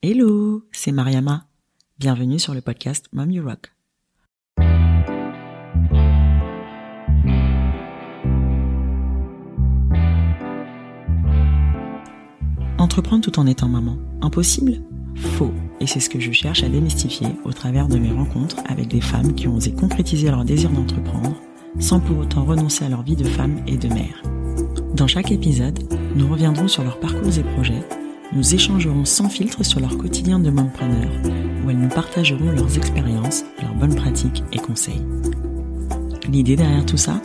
Hello, c'est Mariama. Bienvenue sur le podcast Mom You Rock. Entreprendre tout en étant maman, impossible? Faux. Et c'est ce que je cherche à démystifier au travers de mes rencontres avec des femmes qui ont osé concrétiser leur désir d'entreprendre sans pour autant renoncer à leur vie de femme et de mère. Dans chaque épisode, nous reviendrons sur leurs parcours et projets, nous échangerons sans filtre sur leur quotidien de mompreneur, où elles nous partageront leurs expériences, leurs bonnes pratiques et conseils. L'idée derrière tout ça?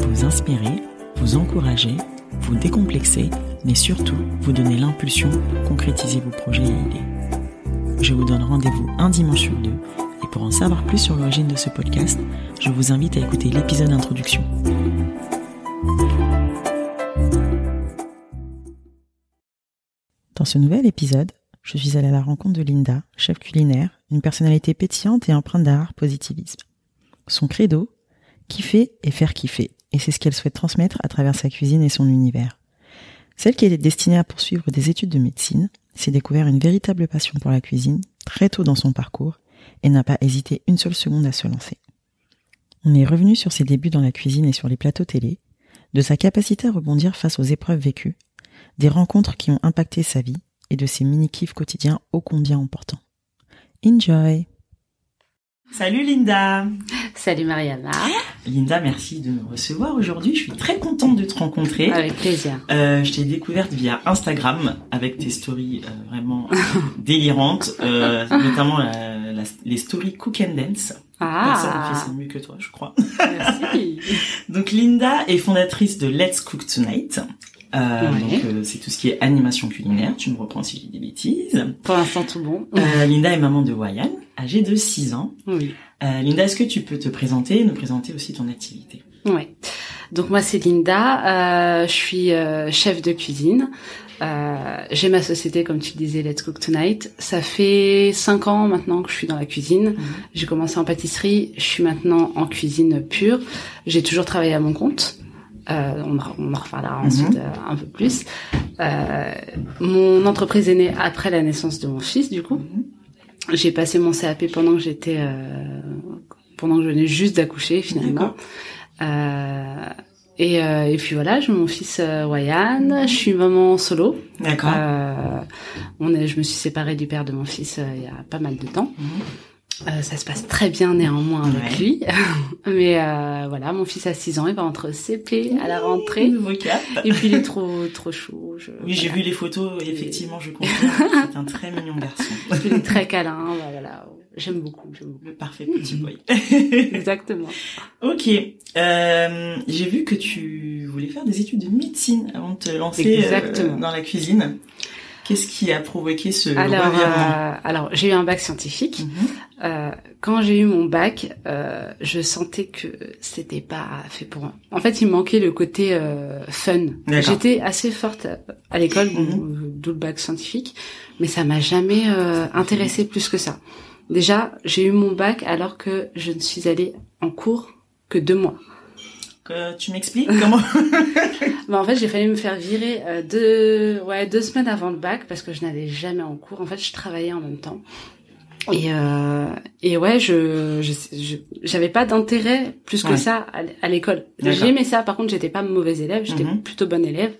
Vous inspirer, vous encourager, vous décomplexer, mais surtout vous donner l'impulsion pour concrétiser vos projets et idées. Je vous donne rendez-vous un dimanche sur deux, et pour en savoir plus sur l'origine de ce podcast, je vous invite à écouter l'épisode d'introduction. Dans ce nouvel épisode, je suis allée à la rencontre de Linda, chef culinaire, une personnalité pétillante et empreinte d'un rare positivisme. Son credo, kiffer et faire kiffer, et c'est ce qu'elle souhaite transmettre à travers sa cuisine et son univers. Celle qui est destinée à poursuivre des études de médecine s'est découvert une véritable passion pour la cuisine très tôt dans son parcours et n'a pas hésité une seule seconde à se lancer. On est revenu sur ses débuts dans la cuisine et sur les plateaux télé, de sa capacité à rebondir face aux épreuves vécues, des rencontres qui ont impacté sa vie et de ses mini-kifs quotidiens ô combien importants. Enjoy Salut Linda Salut Mariana Linda, merci de me recevoir aujourd'hui. Je suis très contente de te rencontrer. Avec plaisir. Euh, je t'ai découverte via Instagram avec tes stories euh, vraiment euh, délirantes, euh, notamment la, la, les stories Cook and Dance. Ah. Personne n'a fait ça mieux que toi, je crois. Merci. donc Linda est fondatrice de Let's Cook Tonight. Euh. Donc euh, c'est tout ce qui est animation culinaire. Tu me reprends si j'ai des bêtises. Pour l'instant, tout bon. Euh, Linda est maman de Wayan, âgée de 6 ans. Oui. Euh, Linda, est-ce que tu peux te présenter et nous présenter aussi ton activité? Ouais. Donc moi, c'est Linda. Euh, je suis euh, chef de cuisine. Euh, j'ai ma société, comme tu le disais, Let's Cook Tonight. Ça fait cinq ans maintenant que je suis dans la cuisine. J'ai commencé en pâtisserie. Je suis maintenant en cuisine pure. J'ai toujours travaillé à mon compte. Euh, on, en- on en reparlera ensuite euh, un peu plus. Euh, mon entreprise est née après la naissance de mon fils, du coup. J'ai passé mon CAP pendant que j'étais, euh, pendant que je venais juste d'accoucher finalement. Euh, et, euh, et puis voilà, j'ai mon fils euh, Wayan. Je suis maman solo. D'accord. Euh, on est, je me suis séparée du père de mon fils euh, il y a pas mal de temps. Mhm. Euh, ça se passe très bien néanmoins avec Ouais. lui. Mais euh, voilà, mon fils a 6 ans, il va entrer au CP à la rentrée. Nouveau cap. Et puis il est trop trop chou. Je, Oui, j'ai vu les photos et effectivement, je confirme. C'est un très mignon garçon. Il est très câlin. voilà, j'aime beaucoup, j'aime beaucoup. Le parfait petit boy. Exactement. ok. Euh, j'ai vu que tu voulais faire des études de médecine avant de te lancer euh, dans la cuisine. Qu'est-ce qui a provoqué ce Alors, revirement? euh, alors j'ai eu un bac scientifique. Mhm. Euh, quand j'ai eu mon bac, euh, je sentais que c'était pas fait pour moi. En fait, il manquait le côté euh, fun. J'étais assez forte à, l'école, euh, d'où le bac scientifique, mais ça m'a jamais euh, intéressé plus que ça. Déjà, j'ai eu mon bac alors que je ne suis allée en cours que deux mois. Euh, tu m'expliques comment Bah, en fait, j'ai failli me faire virer euh, deux, ouais, deux semaines avant le bac parce que je n'allais jamais en cours. En fait, je travaillais en même temps. Et, euh, et ouais, je, j'avais pas d'intérêt plus que Ouais. ça à, l'école. J'aimais ça. Par contre, j'étais pas mauvaise élève. J'étais Mhm. plutôt bonne élève.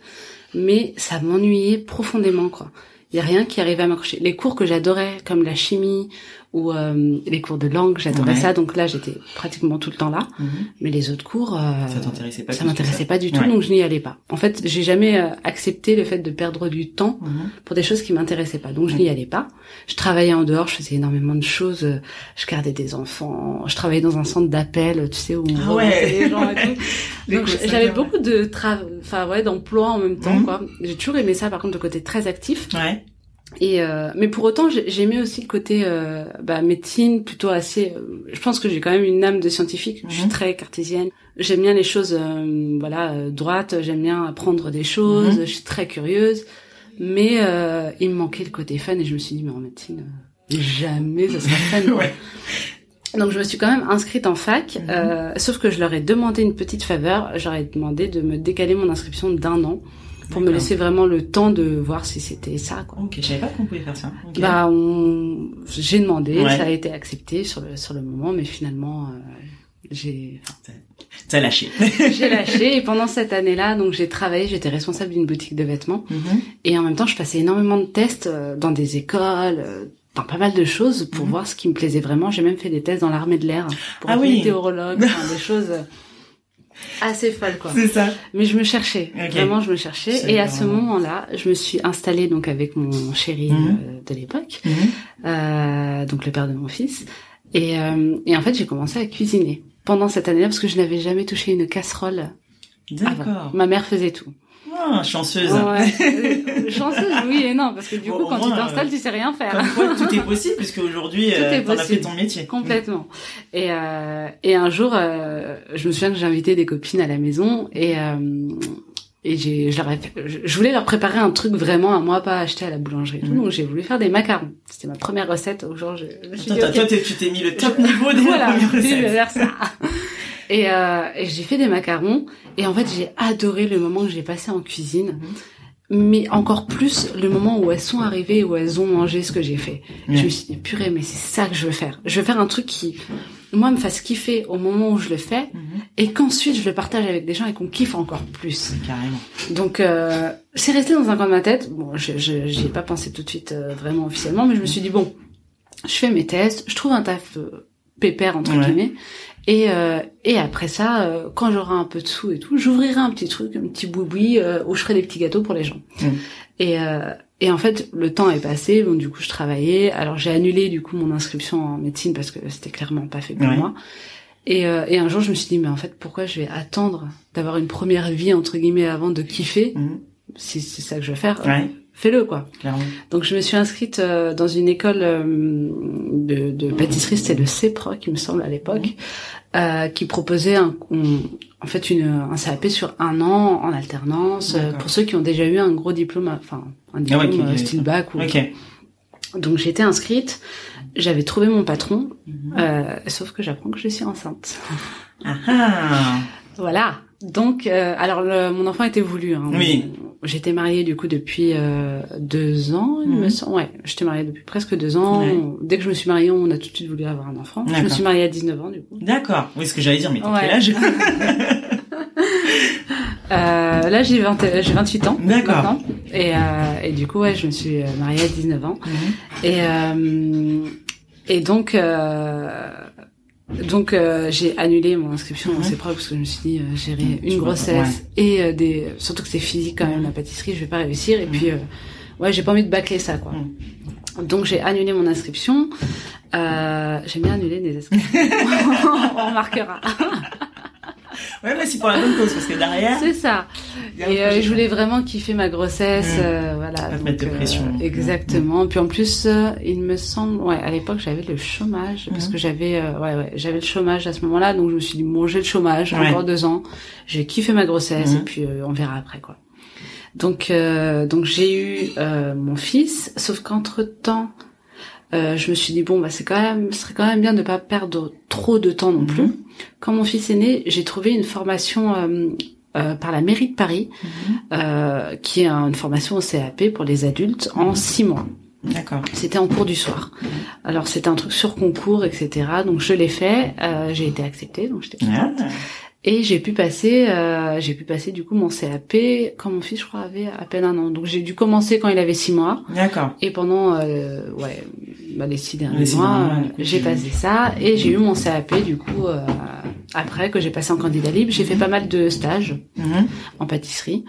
Mais ça m'ennuyait profondément, quoi. Il y a rien qui arrivait à m'accrocher. Les cours que j'adorais, comme la chimie ou euh, les cours de langue, j'adorais Ouais. ça. Donc là, j'étais pratiquement tout le temps là. Mhm. Mais les autres cours, euh, Ça t'intéressait pas ça m'intéressait pas du tout, Ouais. donc je n'y allais pas. En fait, j'ai jamais euh, accepté le fait de perdre du temps Mhm. pour des choses qui m'intéressaient pas, donc je n'y allais pas. Je travaillais en dehors, je faisais énormément de choses. euh, Je gardais des enfants, je travaillais dans un centre d'appel, tu sais où on Ah ouais. les gens et tout. Donc j'avais beaucoup de tra... enfin ouais, d'emplois en même temps Mhm. quoi. J'ai toujours aimé ça, par contre, le côté très actif. Ouais. Et euh, mais pour autant, j'ai- j'aimais aussi le côté euh, bah, médecine, plutôt assez. euh, je pense que j'ai quand même une âme de scientifique. Je suis Mhm. très cartésienne. J'aime bien les choses, euh, voilà, euh, droites. J'aime bien apprendre des choses. Mhm. Je suis très curieuse. Mais euh, il me manquait le côté fun et je me suis dit, mais en médecine, jamais ça sera fun. quoi. Ouais. Donc je me suis quand même inscrite en fac, Mhm. euh, sauf que je leur ai demandé une petite faveur. J'aurais demandé de me décaler mon inscription d'un an pour me laisser vraiment le temps de voir si c'était ça. Quoi. Ok, je savais pas qu'on pouvait faire ça. Bah, on... j'ai demandé, ça a été accepté sur le sur le moment, mais finalement, euh, j'ai. T'as lâché. j'ai lâché et pendant cette année-là, donc j'ai travaillé, j'étais responsable d'une boutique de vêtements mhm. et en même temps, je passais énormément de tests euh, dans des écoles, euh, dans pas mal de choses pour mhm. voir ce qui me plaisait vraiment. J'ai même fait des tests dans l'armée de l'air pour ah être météorologue, des choses assez folles quoi. C'est ça. Mais je me cherchais, vraiment je me cherchais et à ce moment-là, je me suis installée donc avec mon chéri mhm. euh, de l'époque, euh, donc le père de mon fils et, euh, et en fait j'ai commencé à cuisiner pendant cette année-là parce que je n'avais jamais touché une casserole. D'accord. Ma mère faisait tout. Ah, chanceuse. Ouais. chanceuse, oui et non, parce que du coup, quand tu t'installes, tu sais rien faire. Comme quoi, tout est possible, puisque aujourd'hui, euh, t'en as fait ton métier. Complètement. Et, euh, et un jour, euh, je me souviens que j'ai invité des copines à la maison et euh, et j'ai, je, leur ai, je voulais leur préparer un truc vraiment à moi, pas acheter à la boulangerie. Mm. Donc j'ai voulu faire des macarons. C'était ma première recette. Au jour, je, je Attends, toi, tu t'es mis le top niveau des voilà, premières ça. Et, euh, et j'ai fait des macarons. Et en fait, j'ai adoré le moment que j'ai passé en cuisine. Mais encore plus le moment où elles sont arrivées, où elles ont mangé ce que j'ai fait. Je me suis dit, purée, mais c'est ça que je veux faire. Je veux faire un truc qui, moi, me fasse kiffer au moment où je le fais. Mhm. Et qu'ensuite, je le partage avec des gens et qu'on kiffe encore plus. Carrément. Donc, euh, c'est resté dans un coin de ma tête. Bon, je, je, j'y ai pas pensé tout de suite euh, vraiment officiellement, mais je me suis dit, bon, je fais mes tests, je trouve un taf euh, pépère, entre guillemets. Et, euh, et après ça, euh, quand j'aurai un peu de sous et tout, j'ouvrirai un petit truc, un petit boui-boui euh, où je ferai des petits gâteaux pour les gens. Mm. Et, euh, et en fait, le temps est passé, donc du coup, je travaillais. Alors j'ai annulé du coup mon inscription en médecine parce que c'était clairement pas fait pour moi. Et, et un jour, je me suis dit, mais en fait, pourquoi je vais attendre d'avoir une première vie entre guillemets avant de kiffer? Mm. Si c'est ça que je veux faire, fais-le quoi. Clairement. Donc je me suis inscrite dans une école de, de pâtisserie, c'était le CEPROC, il me semble à l'époque, mm. Euh, qui proposait un, en fait une, un CAP sur un an en alternance euh, pour ceux qui ont déjà eu un gros diplôme, enfin un ah diplôme euh, style bac ou. Donc j'étais inscrite, j'avais trouvé mon patron, mhm. sauf que j'apprends que je suis enceinte. Ah ah. Voilà. Donc, alors mon enfant était voulu. Hein, oui. J'étais mariée du coup depuis euh, deux ans, il me mhm. semble. Ouais, j'étais mariée depuis presque deux ans. Dès que je me suis mariée, on a tout de suite voulu avoir un enfant. Je me suis mariée à 19 ans du coup. D'accord. Oui, ce que j'allais dire, mais t'as quel âge? Euh, Là, j'ai 28 ans. D'accord. Et, euh, et du coup, ouais, je me suis euh, mariée à 19 ans. Mhm. Et euh, et donc. Euh, donc euh, j'ai annulé mon inscription dans ces parce que je me suis dit euh, gérer une grossesse et euh, des surtout que c'est physique quand même la pâtisserie je vais pas réussir et puis ouais j'ai pas envie de bâcler ça quoi. Donc j'ai annulé mon inscription. j'ai bien annulé des inscriptions. On remarquera. Ouais, mais c'est pour la bonne cause parce que derrière. C'est ça. Et euh, je voulais vraiment kiffer ma grossesse, euh, voilà. Pas mettre de pression. Euh, exactement. Puis en plus, il me semble, ouais, à l'époque j'avais le chômage parce que j'avais, ouais, ouais, j'avais le chômage à ce moment-là, donc je me suis dit bon, j'ai le chômage, encore deux ans, j'ai kiffé ma grossesse et puis on verra après quoi. Donc, donc j'ai eu mon fils, sauf qu'entre temps. Euh, je me suis dit bon bah c'est quand même ce serait quand même bien de pas perdre trop de temps non plus. Quand mon fils est né, j'ai trouvé une formation euh, euh, par la mairie de Paris, mhm. euh, qui est une formation au CAP pour les adultes en mhm. six mois. D'accord. C'était en cours du soir. Alors c'était un truc sur concours, etc. Donc je l'ai fait, euh, j'ai été acceptée, donc j'étais contente. Ah. Et j'ai pu passer, euh, j'ai pu passer du coup mon CAP quand mon fils, je crois, avait à peine un an. Donc j'ai dû commencer quand il avait six mois. D'accord. Et pendant, euh, ouais, bah, les six derniers mois, j'ai passé ça et j'ai eu mon CAP du coup euh, après que j'ai passé en candidat libre. J'ai fait pas mal de stages mhm. en pâtisserie.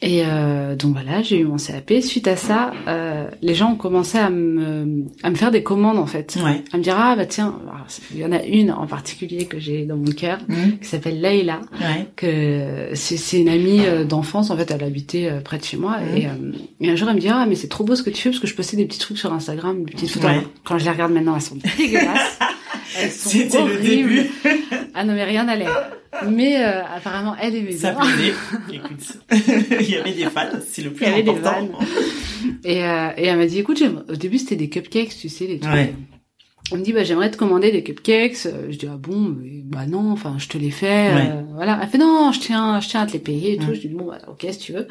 Et euh, donc voilà, j'ai eu mon CAP. Suite à ça, euh, les gens ont commencé à me, à me faire des commandes en fait, à me dire ah bah tiens, il y en a une en particulier que j'ai dans mon cœur mhm. qui s'appelle Leïla, que c'est une amie euh, d'enfance en fait, elle habitait euh, près de chez moi mhm. et, euh, et, un jour elle me dit ah mais c'est trop beau ce que tu fais parce que je postais des petits trucs sur Instagram, des petites photos. Quand je les regarde maintenant, elles sont dégueulasses. C'était le début. ah non mais rien n'allait. Mais euh, apparemment, elle aimait bien. Ça plaisait. Écoute, il y avait des fans, c'est le plus il y avait important. Des fans. Et, euh, et elle m'a dit, écoute, au début c'était des cupcakes, tu sais, les trucs. Ouais. on me dit bah j'aimerais te commander des cupcakes. Euh, Je dis ah bon mais, bah non enfin je te les fais Ouais. euh, voilà. Elle fait non je tiens je tiens à te les payer et tout. Je dis bon bah, ok si tu veux.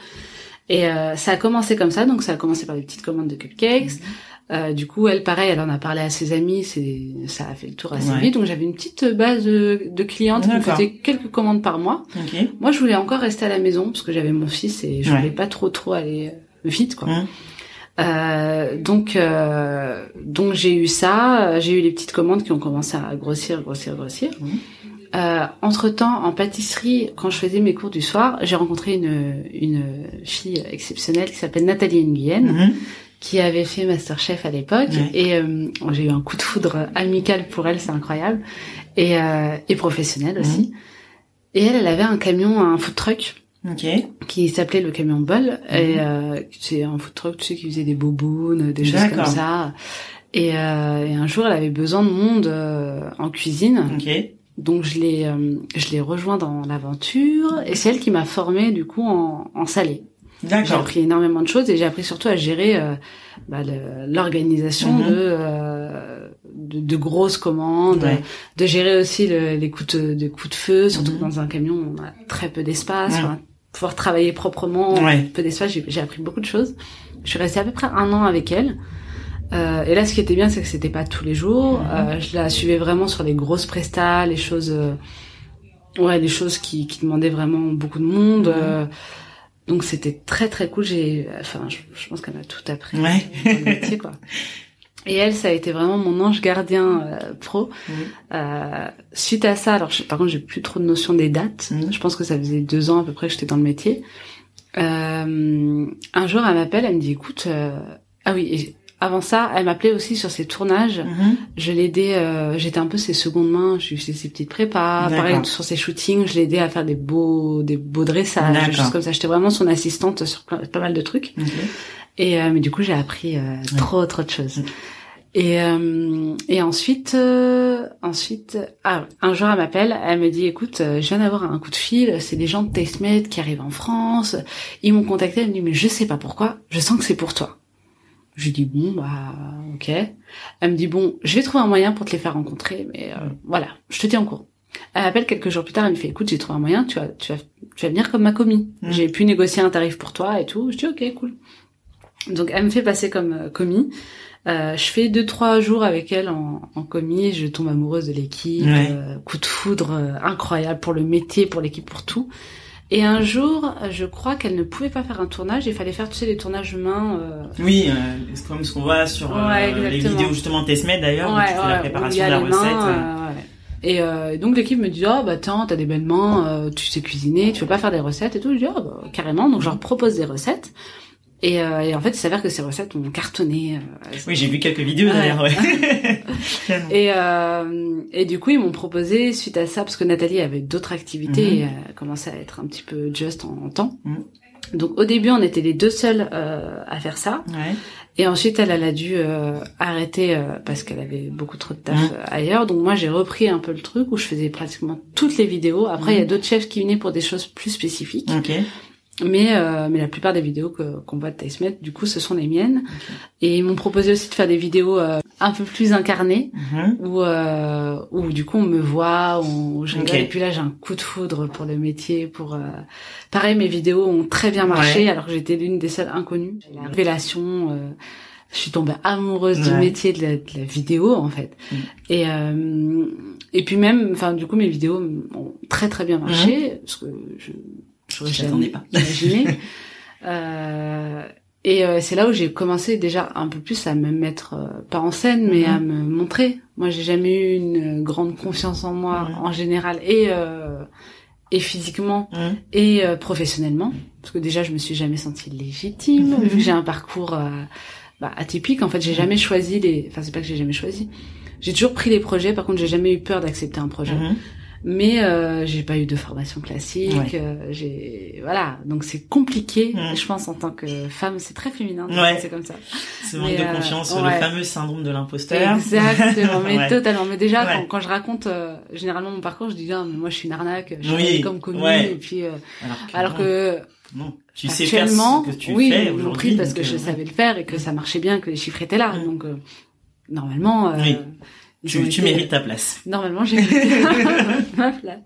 Et euh, ça a commencé comme ça donc ça a commencé par des petites commandes de cupcakes. Mm. Euh, du coup elle pareil elle en a parlé à ses amis c'est ça a fait le tour assez Ouais. vite donc j'avais une petite base de, de clientes qui me faisaient quelques commandes par mois. Ok. Moi je voulais encore rester à la maison parce que j'avais mon fils et je Ouais. voulais pas trop trop aller vite quoi. Mm. Euh, donc euh, donc j'ai eu ça, j'ai eu les petites commandes qui ont commencé à grossir, grossir, grossir. Euh, entre temps, en pâtisserie, quand je faisais mes cours du soir, j'ai rencontré une une fille exceptionnelle qui s'appelle Nathalie Nguyen, Mhm. Qui avait fait MasterChef à l'époque, Ouais. et euh, j'ai eu un coup de foudre amical pour elle, c'est incroyable, et euh, et professionnel aussi. Et elle, elle avait un camion, un food truck Ok. qui s'appelait le camion bol et Mhm. euh, c'est un food truck tu sais qui faisait des bobounes des choses comme ça et, euh, et un jour elle avait besoin de monde euh, en cuisine Ok. donc je l'ai euh, je l'ai rejoint dans l'aventure et c'est elle qui m'a formée du coup en, en salé j'ai appris énormément de choses et j'ai appris surtout à gérer euh, bah, l'organisation Mhm. de, euh, de de grosses commandes Ouais. de gérer aussi le- les coups de, de coups de feu surtout Mhm. que dans un camion on a très peu d'espace Ouais. enfin, pouvoir travailler proprement Ouais. peu d'espace j'ai appris beaucoup de choses je suis restée à peu près un an avec elle euh, et là ce qui était bien c'est que c'était pas tous les jours Mhm. Euh, je la suivais vraiment sur les grosses prestats les choses euh, ouais des choses qui, qui demandaient vraiment beaucoup de monde euh, donc c'était très très cool j'ai enfin je, je pense qu'elle m'a tout appris Ouais. dans le métier quoi et elle ça a été vraiment mon ange gardien euh, pro euh, suite à ça, alors je- par contre j'ai plus trop de notion des dates. Mhm. Je pense que ça faisait deux ans à peu près que j'étais dans le métier. Euh, un jour elle m'appelle, elle me dit écoute, euh, ah oui, avant ça elle m'appelait aussi sur ses tournages. Mhm. Je l'aidais, euh, j'étais un peu ses secondes mains, je faisais ses petites prépas. Pareil sur ses shootings, je l'aidais à faire des beaux, des beaux dressages, des choses comme ça. J'étais vraiment son assistante sur plein- pas mal de trucs. Et euh, mais du coup, j'ai appris euh, trop trop de choses. Et euh, et ensuite euh, ensuite ah un jour elle m'appelle, elle me dit écoute, euh, je viens d'avoir un coup de fil, c'est des gens de Tastemade qui arrivent en France, ils m'ont contacté, elle me dit mais je sais pas pourquoi, je sens que c'est pour toi. Je lui dis bon bah OK. Elle me dit bon, je vais trouver un moyen pour te les faire rencontrer mais euh, voilà, je te tiens en cours. Elle m'appelle quelques jours plus tard, elle me fait écoute, j'ai trouvé un moyen, tu vas tu vas tu vas venir comme ma commis. Mm. J'ai pu négocier un tarif pour toi et tout. Je dis OK, cool. Donc elle me fait passer comme euh, commis. Euh, je fais deux trois jours avec elle en, en commis. Je tombe amoureuse de l'équipe. Ouais. euh, coup de foudre euh, incroyable pour le métier, pour l'équipe, pour tout. Et un jour, je crois qu'elle ne pouvait pas faire un tournage. Il fallait faire tu sais les tournages humains. euh, Oui, euh, c'est comme ce qu'on voit sur euh, Ouais, les vidéos justement Testmed d'ailleurs, où Ouais, tu fais ouais, la préparation de la mains, recette. ouais. euh, ouais. Et euh, donc l'équipe me dit ah bah tiens t'as des belles mains, euh, tu sais cuisiner, tu veux pas faire des recettes et tout. Je dis ah bah carrément. Donc je leur propose des recettes. Et, euh, et en fait il s'avère que ces recettes ont cartonné. euh, Oui, j'ai vu quelques vidéos d'ailleurs. Ouais. Et, euh, et du coup, ils m'ont proposé, suite à ça, parce que Nathalie avait d'autres activités, Mhm. et elle commençait à être un petit peu just en, en temps. Mhm. Donc au début, on était les deux seuls euh, à faire ça. Ouais. Et ensuite, elle, elle a dû euh, arrêter euh, parce qu'elle avait beaucoup trop de taf Mhm. euh, ailleurs. Donc moi, j'ai repris un peu le truc où je faisais pratiquement toutes les vidéos. Après, il y a d'autres chefs qui venaient pour des choses plus spécifiques. Ok. Mais euh, mais la plupart des vidéos que qu'on voit de Tastemet, du coup, ce sont les miennes. Et ils m'ont proposé aussi de faire des vidéos euh, un peu plus incarnées Mhm. où euh, où du coup on me voit, je. Ok. et puis là j'ai un coup de foudre pour le métier, pour euh, pareil mes vidéos ont très bien marché Ouais. alors que j'étais l'une des seules inconnues. La révélation, euh, je suis tombée amoureuse du métier de la, de la vidéo en fait. Mm. Et euh, et puis même, enfin du coup mes vidéos ont très très bien marché parce que je j'aurais jamais pas. imaginé. euh, et euh, c'est là où j'ai commencé déjà un peu plus à me mettre, euh, pas en scène, mais Mhm. à me montrer. Moi, j'ai jamais eu une grande confiance en moi Mhm. en général et euh, et physiquement Mhm. et euh, professionnellement, parce que déjà je me suis jamais sentie légitime Mhm. que j'ai un parcours euh, bah, atypique. En fait, j'ai jamais choisi les. Enfin, c'est pas que j'ai jamais choisi. J'ai toujours pris les projets. Par contre, j'ai jamais eu peur d'accepter un projet. Mais euh, j'ai pas eu de formation classique. Ouais. euh, j'ai voilà, donc c'est compliqué. Mhm. Je pense en tant que femme, c'est très féminin. Ouais. penser comme ça. Ce manque de euh, confiance, ouais. le fameux syndrome de l'imposteur. Exactement, mais totalement. Mais déjà, quand, quand je raconte euh, généralement mon parcours, je dis ah, mais moi je suis une arnaque, je suis Oui. comme Ouais. et puis euh, Alors que, alors non, que non. tu sais faire ce que tu oui, fais aujourd'hui. pris parce que je savais le faire et que ça marchait bien, que les chiffres étaient là. Mm. Donc euh, normalement, Oui. Tu, tu mérites ta place. Normalement, j'ai ma place.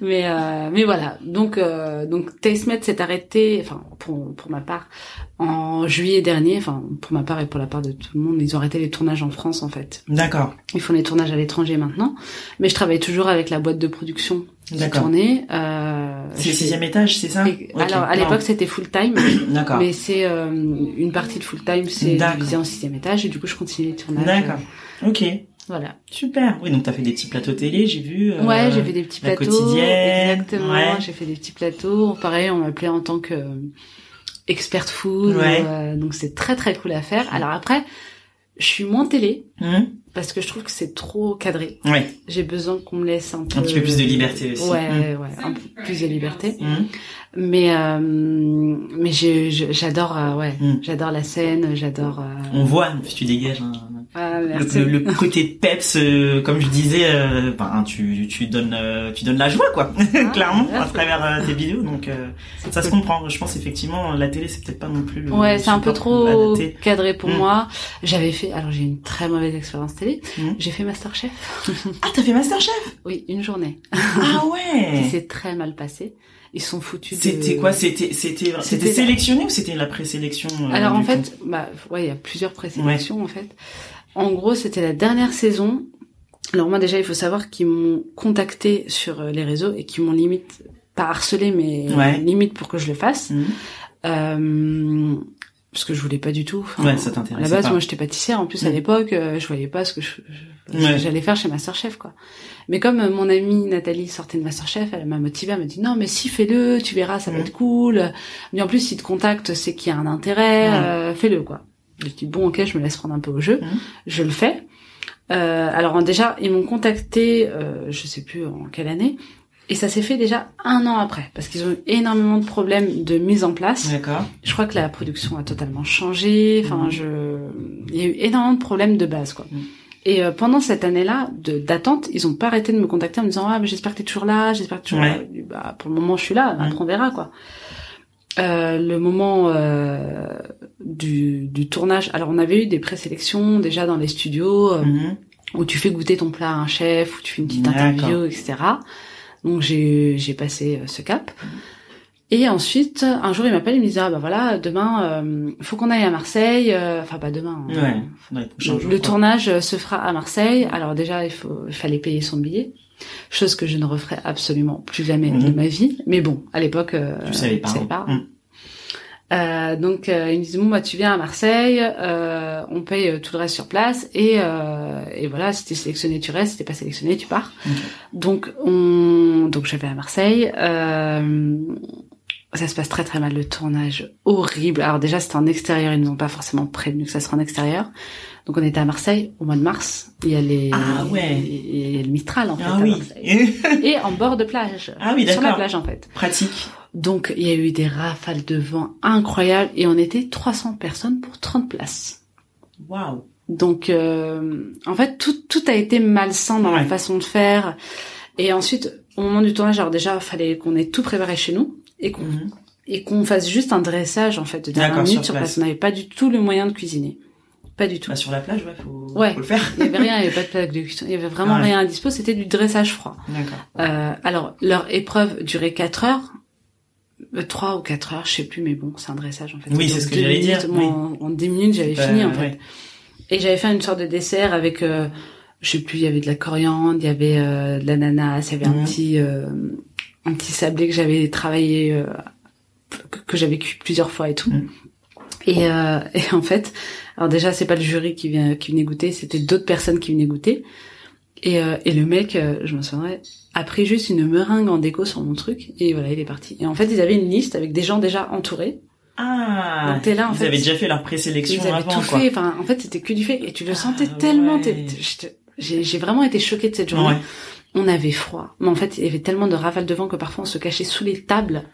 Mais euh, mais voilà. Donc euh, donc TasteMed s'est arrêté. Enfin pour pour ma part en juillet dernier. Enfin pour ma part et pour la part de tout le monde, ils ont arrêté les tournages en France en fait. D'accord. Ils font les tournages à l'étranger maintenant. Mais je travaille toujours avec la boîte de production D'accord. Euh, C'est le sixième étage, c'est ça? Et-. Alors à l'époque c'était full time, D'accord. mais c'est euh, une partie de full time, c'est divisé en sixième étage et du coup je continue les tournages. D'accord. Ok. Voilà. Super. Oui, donc t'as fait des petits plateaux télé, j'ai vu. euh, Ouais, j'ai fait des petits la plateaux. quotidienne, Exactement. ouais. J'ai fait des petits plateaux. Pareil, on m'appelait en tant que euh, expert food. Ouais. euh, donc c'est très très cool à faire. Alors après, je suis moins télé Hum, parce que je trouve que c'est trop cadré. Ouais. J'ai besoin qu'on me laisse un peu. Un petit peu plus de liberté aussi. Ouais, Mm. ouais, un peu plus de liberté. Hum. Mais euh, mais j'adore euh, ouais, Mm. j'adore la scène, j'adore. On voit, tu dégages un, ah, le, merci. le- le côté peps, euh, comme je disais, euh, ben, tu, tu donnes, euh, tu donnes la joie, quoi, clairement, à travers euh, tes vidéos. Donc, euh, ça se comprend. Je pense effectivement, la télé, c'est peut-être pas non plus. Ouais, c'est un peu trop adapté. cadré pour Mm. moi. J'avais fait, alors j'ai une très mauvaise expérience télé. Mm. J'ai fait Masterchef. Ah, t'as fait Masterchef? Oui, une journée. Ah Qui ouais. s'est très mal passé. Ils sont foutus de... C'était quoi? C'était c'était C'était la- sélectionné ou c'était la présélection euh, Alors en fait, bah ouais, il y a plusieurs présélections en fait. En gros, c'était la dernière saison. Alors moi déjà, il faut savoir qu'ils m'ont contacté sur euh, les réseaux et qu'ils m'ont limite pas harcelé, mais Ouais. limite pour que je le fasse. Mhm. Euh, parce que je voulais pas du tout. Enfin, Ouais, ça À la base, pas. moi, j'étais pâtissière. En plus, à Mm. l'époque, euh, je voyais pas ce que je, je- que Ouais. j'allais faire chez Masterchef, quoi. Mais comme euh, mon amie Nathalie sortait de Masterchef, elle m'a motivée, elle m'a dit non, mais si, fais-le, tu verras, ça va Mm. être cool. Mais en plus, s'il te contacte, c'est qu'il y a un intérêt, euh, fais-le, quoi. Je dis bon, ok, je me laisse prendre un peu au jeu. Mm. Je le fais. Euh, alors déjà, ils m'ont contacté, euh, je sais plus en quelle année, et ça s'est fait déjà un an après, parce qu'ils ont eu énormément de problèmes de mise en place. D'accord. Je crois que la production a totalement changé. Enfin, Mhm. je, il y a eu énormément de problèmes de base, quoi. Mhm. Et euh, pendant cette année-là de d'attente, ils ont pas arrêté de me contacter en me disant ah mais j'espère que t'es toujours là, j'espère que t'es toujours Ouais. là. Bah pour le moment je suis là, après on verra quoi. Euh, le moment euh, du, du tournage, alors on avait eu des présélections déjà dans les studios euh, Mhm. où tu fais goûter ton plat à un chef, où tu fais une petite interview, etc. Donc j'ai j'ai passé euh, ce cap. Et ensuite, un jour, il m'appelle, il me dit ah bah voilà, demain, euh, faut qu'on aille à Marseille. euh, Enfin pas demain. hein. Ouais. Le, le tournage se fera à Marseille. Alors déjà, il faut, il fallait payer son billet, chose que je ne referai absolument plus jamais de Mhm. ma vie. Mais bon, à l'époque, euh, Tu savais pas. je savais hein. pas. Mhm. Euh, donc euh, ils me disent bon bah tu viens à Marseille, euh, on paye euh, tout le reste sur place et euh, et voilà si t'es sélectionné tu restes, si t'es pas sélectionné tu pars. Donc on donc je vais à Marseille. Euh, ça se passe très très mal le tournage, horrible. Alors déjà c'était en extérieur, ils nous ont pas forcément prévenu que ça serait en extérieur. Donc on était à Marseille au mois de mars. Il y a les Ah ouais. il y a le Mistral en fait Ah à oui. Et en bord de plage. Ah oui, Sur la plage en fait. Pratique. Donc il y a eu des rafales de vent incroyables et on était 300 personnes pour 30 places. Waouh. Donc euh, en fait tout tout a été malsain dans la façon de faire. Et ensuite au moment du tournage, alors déjà fallait qu'on ait tout préparé chez nous et qu'on Mhm. et qu'on fasse juste un dressage en fait de dernière minute sur place. On n'avait pas du tout le moyen de cuisiner, pas du tout. Bah, sur la plage, ouais, faut, Ouais. faut le faire. Il y avait rien, il y avait pas de plaque de cuisson, il y avait vraiment Ouais. rien à dispo. C'était du dressage froid. D'accord. Euh, alors, leur épreuve durait 4 heures. Euh, 3 ou 4 heures, je sais plus, mais bon, c'est un dressage en fait. Oui, c'est ce que j'allais dire, oui. En, en 10 minutes, j'avais fini en fait. ouais. Et j'avais fait une sorte de dessert avec, euh, je sais plus, il y avait de la coriandre, il y avait euh, de l'ananas, il y avait Mhm. un petit, euh, un petit sablé que j'avais travaillé, euh, que, que j'avais cuit plusieurs fois et tout. Mhm. Et, euh, et en fait, alors déjà c'est pas le jury qui vient, qui venait goûter, c'était d'autres personnes qui venaient goûter. Et, euh, et le mec, euh, je me souviendrai, a pris juste une meringue en déco sur mon truc et voilà, il est parti. Et en fait, ils avaient une liste avec des gens déjà entourés. Ah. Donc, t'es là, en ils fait. avaient déjà fait leur présélection Ils avaient avant, tout quoi. fait. Enfin, en fait, c'était que du fait. Et tu le sentais Ah, tellement. ouais. j'ai vraiment été choquée de cette journée. Ouais. On avait froid. Mais en fait, il y avait tellement de rafales de vent que parfois on se cachait sous les tables.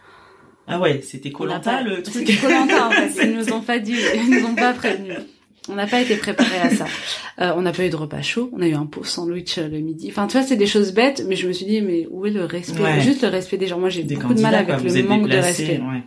Ah ouais, c'était Colanta le truc. C'était Colanta en fait. Ils nous ont pas dit, ils nous ont pas prévenus. On n'a pas été préparé à ça. Euh, on n'a pas eu de repas chaud. On a eu un pauvre sandwich euh, le midi. Enfin, tu vois, c'est des choses bêtes, mais je me suis dit, mais où est le respect? Ouais. Juste le respect des gens. Moi, j'ai beaucoup de mal avec quoi. Le manque de respect. ouais.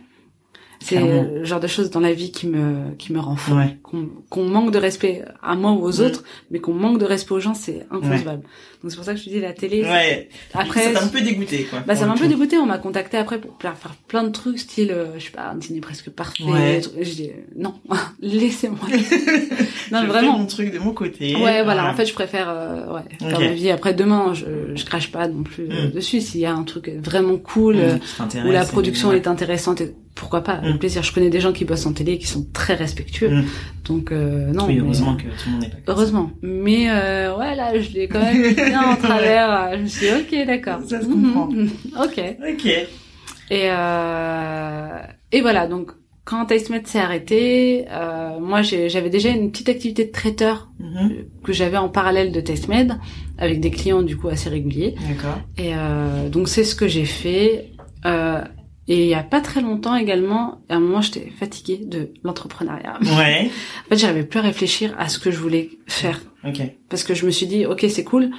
C'est le genre de choses dans la vie qui me qui me rend fou. Ouais. Qu'on qu'on manque de respect à moi ou aux Mm. autres, mais qu'on manque de respect aux gens, c'est inconcevable. Donc c'est pour ça que je te dis la télé. Ouais. Après, ça t'a un peu dégoûté, quoi. bah ça m'a un le peu dégoûté. On m'a contacté après pour faire plein de trucs, style, euh, je sais pas, un dîner presque parfait. Ouais. Je dis non, laissez-moi. non Je mais fais vraiment. mon truc de mon côté. Ouais, voilà. En fait, je préfère euh, ouais, faire Ok. ma vie. Après, demain, je, je crache pas non plus euh, Mm. dessus. S'il y a un truc vraiment cool, t'intéresse, où la production est intéressante, et pourquoi pas Mm. plaisir. Je connais des gens qui bossent en télé et qui sont très respectueux. Mm. Donc euh, non. Oui, mais- heureusement que tout le monde n'est pas ça. Heureusement. Mais euh, ouais, là, je l'ai quand même bien en travers. euh, Je me suis dit, ok, d'accord. Ça se comprend. mhm. Ok. Ok. Et euh, et voilà. Donc quand TasteMed s'est arrêté, euh, moi j'avais déjà une petite activité de traiteur Mhm. que j'avais en parallèle de TasteMed avec des clients du coup assez réguliers. D'accord. Et euh, donc c'est ce que j'ai fait. Euh, et il y a pas très longtemps également, à un moment j'étais fatiguée de l'entrepreneuriat. Ouais. En fait, j'arrivais plus à réfléchir à ce que je voulais faire Ok. parce que je me suis dit ok c'est cool.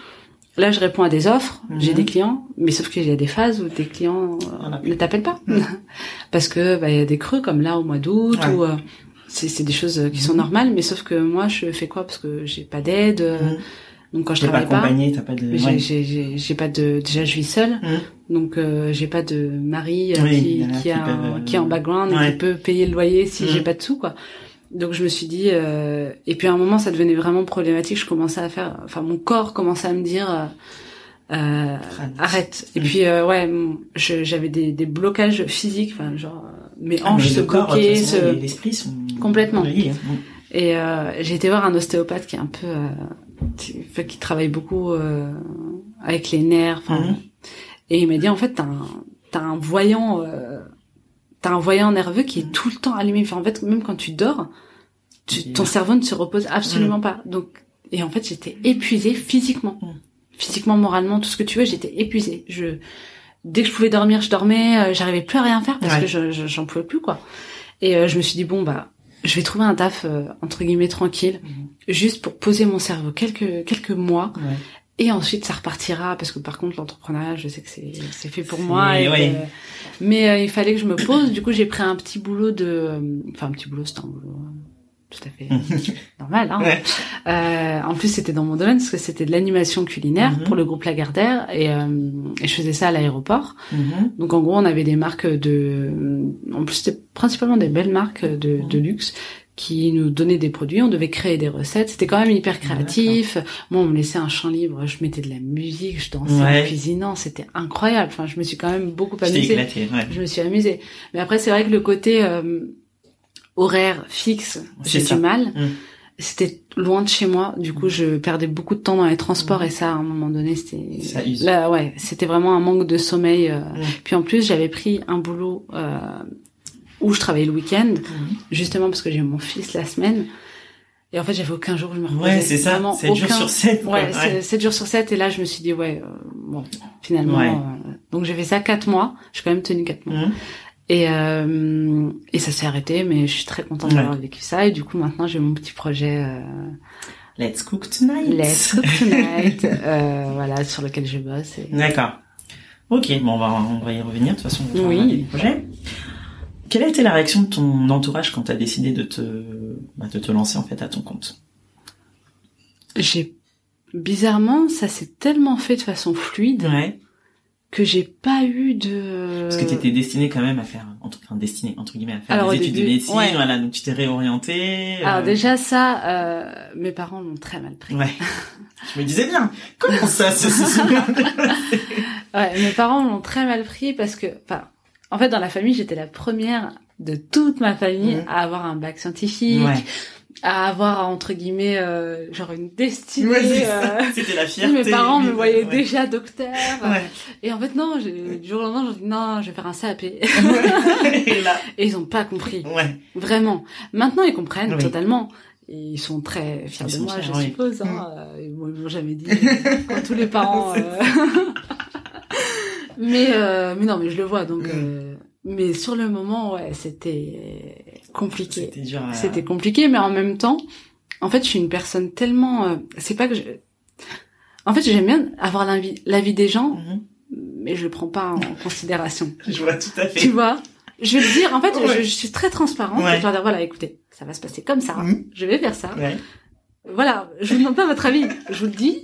Là, je réponds à des offres, Mhm. j'ai des clients, mais sauf qu'il y a des phases où tes clients euh, ne t'appellent pas Mhm. parce que bah il y a des creux comme là au mois d'août Ouais. ou euh, c'est des choses euh, qui sont Mhm. normales, mais sauf que moi je fais quoi? Parce que j'ai pas d'aide. euh, Mhm. Donc quand je pas travaille pas, accompagné, t'as pas de. j'ai- ouais. pas de déjà je vis seule Mhm. donc euh, j'ai pas de mari euh, Oui, qui a qui, a qui est en background et qui peut payer le loyer si Mhm. j'ai pas de sous quoi donc je me suis dit euh, et puis à un moment ça devenait vraiment problématique je commençais à faire enfin mon corps commençait à me dire euh, arrête et Mhm. puis euh, ouais j'avais des, des blocages physiques enfin genre mes Ah, hanches se bloquaient se... et l'esprit sont Complètement. hein. Et euh, j'ai été voir un ostéopathe qui est un peu, euh, qui, qui travaille beaucoup euh, avec les nerfs. Mhm. Et il m'a dit en fait t'as un, t'as un voyant, euh, t'as un voyant nerveux qui est tout le temps allumé. Enfin, en fait même quand tu dors, tu, ton cerveau ne se repose absolument pas. Donc et en fait j'étais épuisée physiquement, Mhm. physiquement, moralement, tout ce que tu veux. J'étais épuisée. Je dès que je pouvais dormir, je dormais. euh, J'arrivais plus à rien faire parce Ouais. que je, je- j'en pouvais plus quoi. Et euh, je me suis dit bon bah je vais trouver un taf euh, entre guillemets tranquille, Mhm. juste pour poser mon cerveau quelques quelques mois, Ouais. Et ensuite ça repartira parce que par contre l'entrepreneuriat, je sais que c'est c'est fait pour moi. Et que- mais euh, il fallait que je me pose. Du coup j'ai pris un petit boulot de, euh, enfin un petit boulot, c'est un boulot euh, tout à fait normal. Hein. Ouais. Euh, en plus c'était dans mon domaine parce que c'était de l'animation culinaire Mhm. pour le groupe Lagardère et, euh, et je faisais ça à l'aéroport. Mhm. Donc en gros, on avait des marques de, en plus c'était principalement des belles marques de, Mhm. de luxe qui nous donnaient des produits. On devait créer des recettes. C'était quand même hyper créatif. Moi, on me laissait un champ libre. Je mettais de la musique, je dansais Ouais. en cuisinant. C'était incroyable. Enfin, je me suis quand même beaucoup amusée. éclaté, ouais. Je me suis amusée. Mais après, c'est vrai que le côté euh, horaire fixe, j'ai du mal. Mm. C'était loin de chez moi. Du coup, je perdais beaucoup de temps dans les transports et ça, à un moment donné, c'était là, ouais, c'était vraiment un manque de sommeil. euh. Mm. Puis en plus, j'avais pris un boulot euh, où je travaillais le week-end, Mhm. justement parce que j'ai eu mon fils la semaine. Et en fait, j'avais aucun jour où je me reposais. Ouais, c'est ça. Vraiment 7 jours aucun- sur 7. Ouais, c'est 7 jours sur 7 et là je me suis dit ouais euh, bon finalement Ouais. euh, donc j'ai fait ça quatre mois, j'ai quand même tenu quatre mois Mhm. et euh, et ça s'est arrêté mais je suis très contente Ouais. d'avoir vécu ça et du coup maintenant j'ai mon petit projet Let's cook tonight. Let's Cook Tonight voilà sur lequel je bosse et... D'accord. Ok, bon, on va, on va y revenir. De toute façon, on va Oui. les projets. Quelle a été la réaction de ton entourage quand tu as décidé de te, bah, de te lancer en fait à ton compte? J'ai bizarrement ça s'est tellement fait de façon fluide Ouais. que j'ai pas eu de Parce que tu étais destiné quand même à faire, entre, enfin destiné entre guillemets à faire Alors, des études de médecine. ouais. Voilà, donc tu t'es réorienté. alors euh, déjà ça euh, mes parents l'ont très mal pris Ouais. Je me disais bien. Comment ça, ça se souvient Ouais, mes parents l'ont très mal pris parce que, enfin, en fait, dans la famille, j'étais la première de toute ma famille à avoir un bac scientifique, Ouais. à avoir entre guillemets euh, genre une destinée. Ouais, euh, C'était la fierté. mes parents me voyaient ouais. déjà docteur. Ouais. Et en fait, non, du jour au lendemain, j'ai dit non, je vais faire un CAP. Et Et là, ils ont pas compris. ouais. Vraiment. Maintenant, ils comprennent Oui. totalement. Et ils sont très fiers Ils de moi, fiers, je suppose. Hein. Euh, Ils m'ont jamais dit, quand tous les parents. Mais euh, mais non, mais je le vois. Donc, Mm. euh, mais sur le moment, ouais, c'était compliqué. C'était dur à... C'était compliqué, mais en même temps, en fait, je suis une personne tellement. euh, c'est pas que je. En fait, j'aime bien avoir l'avis l'avis des gens, Mhm. mais je le prends pas en considération. Je vois tout à fait. Tu vois? Je vais le dire. En fait, Ouais. je, je suis très transparente. Ouais. Je vais leur dire voilà, écoutez, ça va se passer comme ça. Mhm. Je vais faire ça. Ouais. Voilà, je vous demande pas votre avis. Je vous le dis.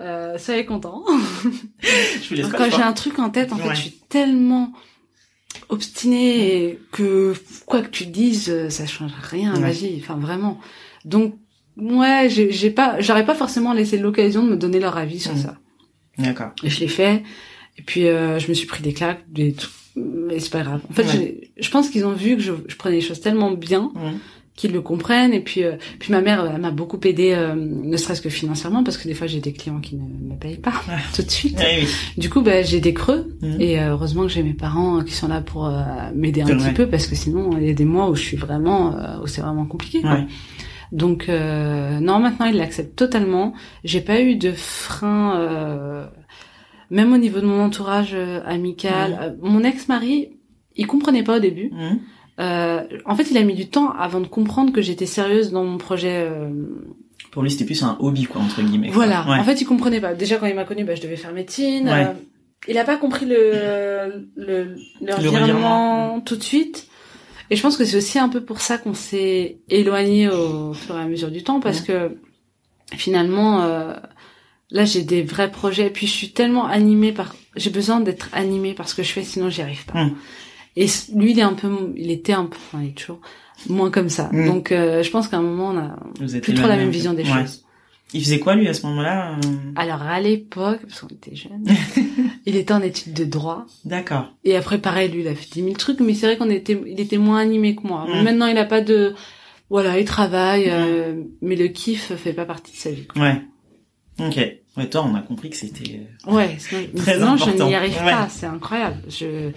Euh, soyez contents. Je vous laisse pas Quand j'ai un truc en tête, en fait, je suis tellement obstinée que quoi que tu dises, euh, ça change rien à ma vie. Enfin, vraiment. Donc, ouais, j'ai pas, j'aurais pas forcément laissé l'occasion de me donner leur avis sur Mhm. ça. D'accord. Et je l'ai fait. Et puis, euh, je me suis pris des claques, des trucs. Mais c'est pas grave. En fait, Ouais. je pense qu'ils ont vu que je, je prenais les choses tellement bien Mhm. Qu'ils le comprennent. Et puis, euh, puis ma mère, elle m'a beaucoup aidé, euh, ne serait-ce que financièrement, parce que des fois, j'ai des clients qui ne me payent pas Ouais. tout de suite. Oui. Du coup, bah, j'ai des creux. Mhm. Et euh, heureusement que j'ai mes parents euh, qui sont là pour euh, m'aider un petit peu, parce que sinon, il y a des mois où je suis vraiment, euh, où c'est vraiment compliqué. quoi. Ouais. Donc, euh, non, maintenant, ils l'acceptent totalement. J'ai pas eu de frein, euh, même au niveau de mon entourage euh, amical. Euh, mon ex-mari, il comprenait pas au début. Mhm. Euh, en fait, il a mis du temps avant de comprendre que j'étais sérieuse dans mon projet. euh, Pour lui, c'était plus un hobby, quoi, entre guillemets. quoi. Voilà. Ouais. En fait, il comprenait pas. Déjà, quand il m'a connu, bah, je devais faire médecine. Ouais. Euh, il a pas compris le le, le revirement tout de suite. Et je pense que c'est aussi un peu pour ça qu'on s'est éloigné au fur et à mesure du temps, parce que finalement, euh, là, j'ai des vrais projets. Et puis, je suis tellement animée par. J'ai besoin d'être animée par ce que je fais, sinon, j'y arrive pas. Mm. Et lui, il est un peu, il était un peu, enfin, il est toujours moins comme ça. Mm. Donc, euh, je pense qu'à un moment, on a Vous plus trop la même vision des Ouais. choses. Il faisait quoi, lui, à ce moment-là euh? Alors à l'époque, parce qu'on était jeunes, il était en études de droit. D'accord. Et après, pareil, lui, il a fait 10 000 trucs, mais c'est vrai qu'on était, il était moins animé que moi. Mm. Maintenant, il a pas de, voilà, il travaille, euh, mais le kiff fait pas partie de sa vie. quoi. Ouais. Ok. Ouais, toi, on a compris que c'était... euh, Ouais, sinon, Très je important. n'y arrive Ouais. pas. C'est incroyable. Je,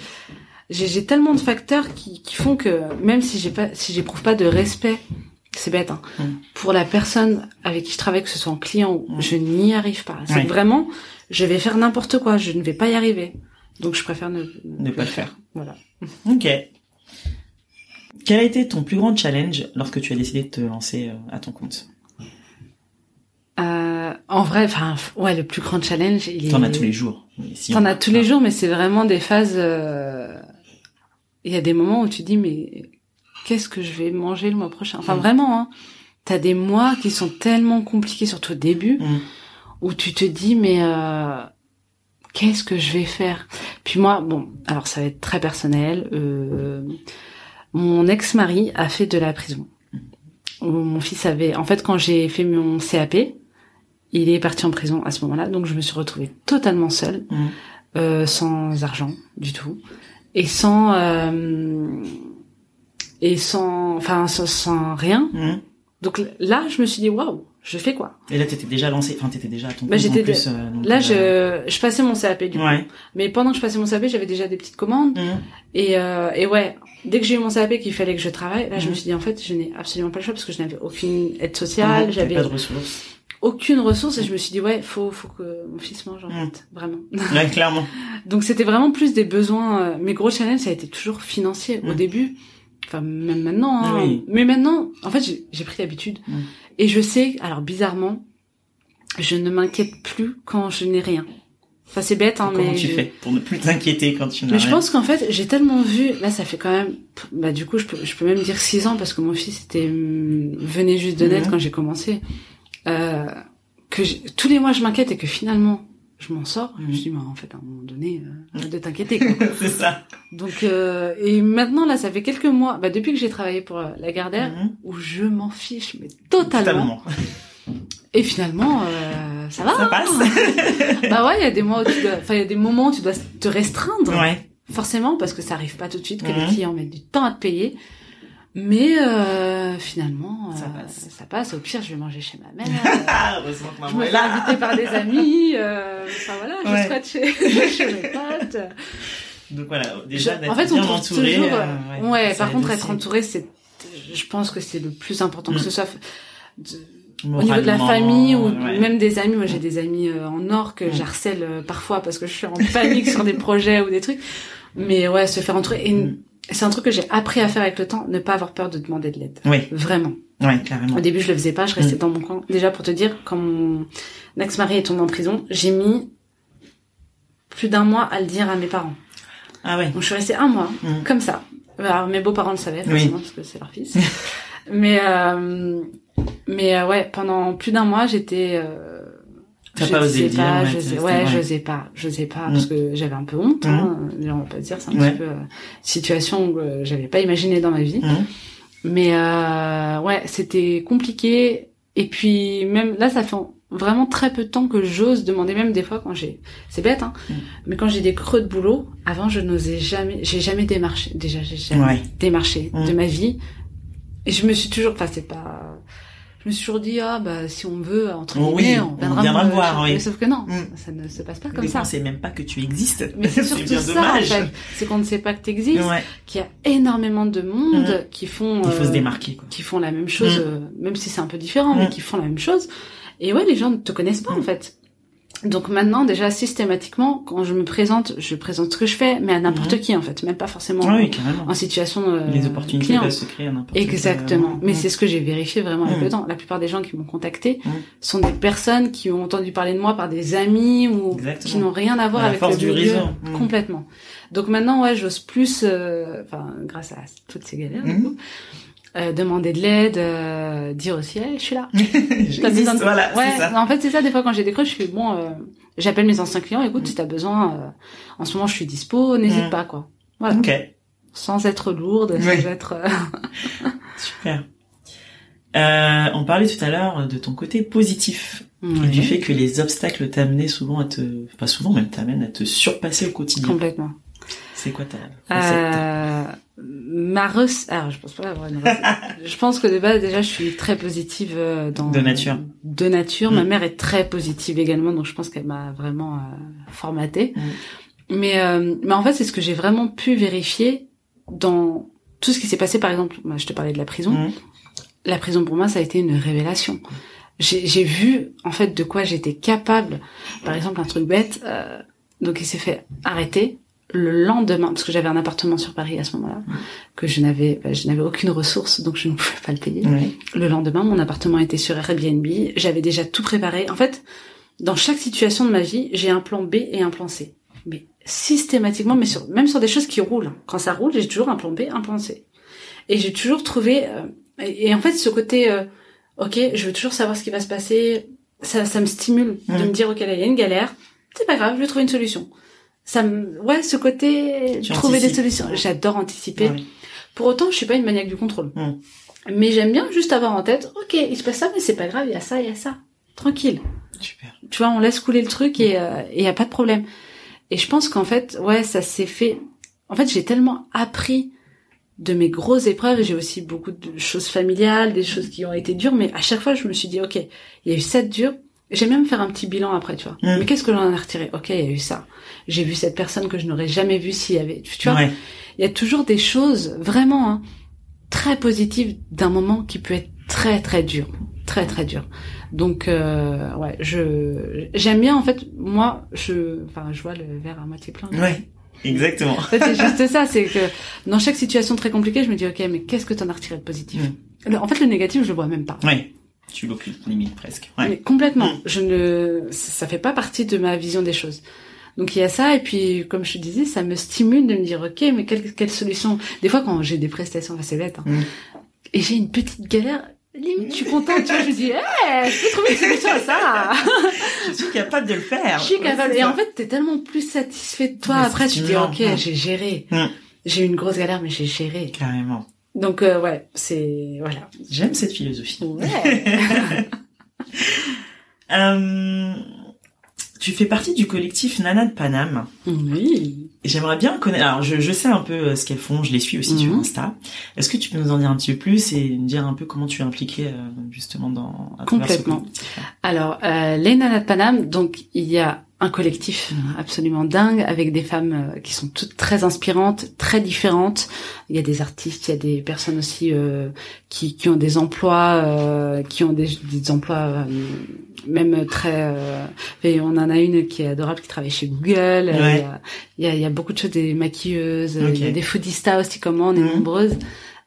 j'ai, tellement de facteurs qui, qui font que même si j'ai pas, si j'éprouve pas de respect, c'est bête, hein, Mm. pour la personne avec qui je travaille, que ce soit en client, Mm. je n'y arrive pas. C'est vraiment, je vais faire n'importe quoi, je ne vais pas y arriver. Donc je préfère ne, Ne pas le faire. Voilà. Ok. Quel a été ton plus grand challenge lorsque tu as décidé de te lancer euh, à ton compte? Euh, en vrai, enfin, ouais, le plus grand challenge, il est. T'en as tous les jours. si T'en as tous les jours, mais c'est vraiment des phases. euh, Il y a des moments où tu dis, mais qu'est-ce que je vais manger le mois prochain? Enfin, Mm. vraiment, hein. T'as des mois qui sont tellement compliqués, surtout au début, Mm. où tu te dis, mais euh, qu'est-ce que je vais faire? Puis moi, bon, alors ça va être très personnel. euh, mon ex-mari a fait de la prison. Mon fils avait, en fait, quand j'ai fait mon CAP, il est parti en prison à ce moment-là, donc je me suis retrouvée totalement seule, Mm. euh, sans argent du tout, et sans euh, et sans, enfin, sans, sans rien. Mm. Donc là, je me suis dit, waouh, je fais quoi? Et là, t'étais déjà lancé, enfin, t'étais déjà à ton Bah, j'étais plus. euh, donc, Là, euh, je, je passais mon CAP du coup. Ouais. Mais pendant que je passais mon CAP, j'avais déjà des petites commandes. Mm. Et, euh, et ouais, dès que j'ai eu mon CAP qu'il fallait que je travaille, là, je me suis dit, en fait, je n'ai absolument pas le choix parce que je n'avais aucune aide sociale, Mhm. j'avais Pas de ressources. Aucune ressource et je me suis dit, ouais, faut, faut que mon fils mange, en fait. Vraiment. Ouais, clairement. Donc c'était vraiment plus des besoins. euh, Mes gros challenges, ça a été toujours financier au Mm. début. Enfin, même maintenant. Hein. Oui. Mais maintenant, en fait, j'ai- pris l'habitude. Mm. Et je sais, alors bizarrement, je ne m'inquiète plus quand je n'ai rien. Enfin, c'est bête, hein, Comment mais... tu je- fais pour ne plus t'inquiéter quand tu n'as Mais je rien pense qu'en fait, j'ai tellement vu, là ça fait quand même, bah du coup je peux, je peux même dire six ans parce que mon fils était hum, venait juste de naître quand j'ai commencé, euh, que tous les mois je m'inquiète et que finalement je m'en sors. Je me Mhm. dis, mais en fait à un moment donné, euh, de t'inquiéter. C'est ça. Donc euh, et maintenant là ça fait quelques mois, bah depuis que j'ai travaillé pour euh, la Gardère, Mhm. où je m'en fiche mais totalement. Totalement. Et finalement euh, ça va. Ça passe. bah ouais, il y a des mois où tu dois, enfin il y a des moments où tu dois te restreindre. ouais. Forcément, parce que ça arrive pas tout de suite, que les Mhm. clients mettent du temps à te payer. Mais euh, finalement, Ça euh, passe. ça passe. Au pire, je vais manger chez ma mère. Ah, heureusement que je maman me est là. inviter par des amis. euh, Enfin voilà, je Ouais. squatte chez, chez mes potes. Donc voilà, déjà Je- d'être en fait, on bien entouré. toujours. euh, euh, ouais, par contre, aussi. être entouré, c'est. Je pense que c'est le plus important que Mm. ce soit. de- au niveau de la famille ou ouais. même des amis, moi j'ai des amis euh, en or que Mm. j'harcèle euh, parfois parce que je suis en panique sur des projets ou des trucs. Mais ouais, se faire entourer. Et Mm. C'est un truc que j'ai appris à faire avec le temps, ne pas avoir peur de demander de l'aide. Oui, Vraiment. ouais, carrément. Au début, je le faisais pas, je restais Mm. dans mon coin. Déjà pour te dire, quand mon ex-mari est tombé en prison, j'ai mis plus d'un mois à le dire à mes parents. Ah ouais. Donc je suis restée un mois, Mm. comme ça, Alors, mes beaux-parents le savaient, forcément, parce que c'est leur fils. mais euh, mais euh, ouais, pendant plus d'un mois, j'étais. Euh, T'as pas osé dire, pas, ouais, je ouais, ouais. je sais pas, je sais pas, Mm. parce que j'avais un peu honte. Hein, on va pas dire, c'est un Ouais. petit peu euh, situation que euh, j'avais pas imaginé dans ma vie. Mhm. Mais euh, ouais, c'était compliqué. Et puis même là, ça fait vraiment très peu de temps que j'ose demander, même des fois quand j'ai, c'est bête, hein, Mm. mais quand j'ai des creux de boulot, avant je n'osais jamais, j'ai jamais démarché. Déjà, j'ai jamais Ouais. démarché Mm. de ma vie. Et je me suis toujours, enfin c'est pas, je me suis toujours dit ah bah si on veut entre guillemets, oui, on viendra, me voir, oui. Sauf que non, Mm. ça ne se passe pas comme ça. on sait même pas que tu existes. Mais c'est surtout bien ça dommage. en fait, c'est qu'on ne sait pas que tu existes, Ouais. qu'il y a énormément de monde Mm. qui font, Il faut euh, se démarquer, quoi. qui font la même chose, Mm. euh, même si c'est un peu différent, mais qui font la même chose. Et ouais, les gens ne te connaissent pas en fait. Donc maintenant, déjà systématiquement, quand je me présente, je présente ce que je fais, mais à n'importe qui en fait, même pas forcément Ah oui, en situation euh, Les opportunités client. peuvent se créer à n'importe Exactement. moment. Mais Mm. c'est ce que j'ai vérifié vraiment avec le temps. La plupart des gens qui m'ont contacté sont des personnes qui ont entendu parler de moi par des amis ou Exactement. qui n'ont rien à voir À la avec force le du milieu. réseau. Mm. Complètement. Donc maintenant, ouais, j'ose plus, euh, enfin, grâce à toutes ces galères, du Mm. coup, euh, demander de l'aide, euh, dire aussi, hey, je suis là. J'existe, besoin de- voilà, ouais, ça. En fait, c'est ça. Des fois, quand j'ai des creux, je fais bon. euh, J'appelle mes anciens clients. Écoute, si t'as besoin, en ce moment, je suis dispo. N'hésite Mm. pas, quoi. Voilà. Ok, Sans être lourde, sans être. super. On parlait tout à l'heure de ton côté positif, et du fait que les obstacles t'amenaient souvent à te, pas souvent même t'amènent à te surpasser au quotidien. Complètement. C'est quoi ta recette? Ma recette. Alors, je pense pas avoir une recette. je pense que de base, déjà, je suis très positive euh, dans. De nature. De nature. Ma Mm. mère est très positive également, donc je pense qu'elle m'a vraiment euh, formatée. Mm. Mais, euh, mais en fait, c'est ce que j'ai vraiment pu vérifier dans tout ce qui s'est passé. Par exemple, moi, je te parlais de la prison. Mhm. La prison pour moi, ça a été une révélation. J'ai j'ai vu en fait de quoi j'étais capable. Par exemple, un truc bête. euh, donc, il s'est fait arrêter le lendemain, parce que j'avais un appartement sur Paris à ce moment-là, que je n'avais, bah, je n'avais aucune ressource, donc je ne pouvais pas le payer. Le lendemain, mon appartement était sur Airbnb. J'avais déjà tout préparé. En fait, dans chaque situation de ma vie, j'ai un plan B et un plan C. Mais systématiquement, mais sur, même sur des choses qui roulent. Quand ça roule, j'ai toujours un plan B, un plan C. Et j'ai toujours trouvé, euh, et, et en fait, ce côté, euh, ok, je veux toujours savoir ce qui va se passer. Ça, ça me stimule de me dire, ok, là, il y a une galère. C'est pas grave, je vais trouver une solution. Ça me, ouais, ce côté, Tu trouver des solutions. J'adore anticiper. Ouais. Pour autant, je suis pas une maniaque du contrôle. Mm. Mais j'aime bien juste avoir en tête, ok, il se passe ça, mais c'est pas grave, il y a ça, il y a ça. Tranquille. Super. Tu vois, on laisse couler le truc et il y a pas de problème. Et je pense qu'en fait, ouais, ça s'est fait. En fait, j'ai tellement appris de mes grosses épreuves. J'ai aussi beaucoup de choses familiales, des choses qui ont été dures, mais à chaque fois, je me suis dit, ok, il y a eu cette dure. J'aime même faire un petit bilan après, tu vois. Mm. Mais qu'est-ce que j'en ai retiré? Ok, il y a eu ça. J'ai vu cette personne que je n'aurais jamais vue s'il y avait. Tu vois, Ouais. il y a toujours des choses vraiment hein, très positives d'un moment qui peut être très très dur, très très dur. Donc euh, ouais, je j'aime bien en fait moi je enfin je vois le verre à moitié plein. Ouais. Exactement. En fait, c'est juste ça, c'est que dans chaque situation très compliquée, je me dis ok, mais qu'est-ce que t'en as retiré de positif Mm. Le- En fait, le négatif, je le vois même pas. Ouais. Tu l'occultes limite presque. Ouais. Mais complètement. Mm. Je ne, ça fait pas partie de ma vision des choses. Donc il y a ça et puis comme je te disais, ça me stimule de me dire ok, mais quelle, quelle solution? Des fois quand j'ai des prestations assez bêtes hein, Mm. et j'ai une petite galère, limite je suis contente, tu vois, je me dis hey, je peux trouver une solution à ça. Je suis capable de le faire. je suis Ouais, capable. c'est Et en fait, t'es tellement plus satisfait de toi Mais après, tu dis stimulant. ok, Mm. j'ai géré. Mm. J'ai eu une grosse galère, mais j'ai géré. Carrément. Donc euh, ouais, c'est voilà. J'aime cette philosophie. Ouais. Euh, tu fais partie du collectif Nana de Paname. oui. J'aimerais bien connaître. Alors, je, je sais un peu euh, ce qu'elles font. Je les suis aussi sur Mhm. Insta. Est-ce que tu peux nous en dire un petit peu plus et nous dire un peu comment tu es impliquée euh, justement dans à ce Complètement. collectif? Alors, euh, les Nanas de Paname, donc il y a un collectif absolument dingue avec des femmes euh, qui sont toutes très inspirantes, très différentes. Il y a des artistes, il y a des personnes aussi euh, qui, qui ont des emplois, euh, qui ont des, des emplois euh, même très. euh, et on en a une qui est adorable, qui travaille chez Google. euh, Ouais. Il, y a, il, y a, beaucoup de choses, des maquilleuses, euh, il y a des foodistas aussi comme moi, on est Mhm. nombreuses.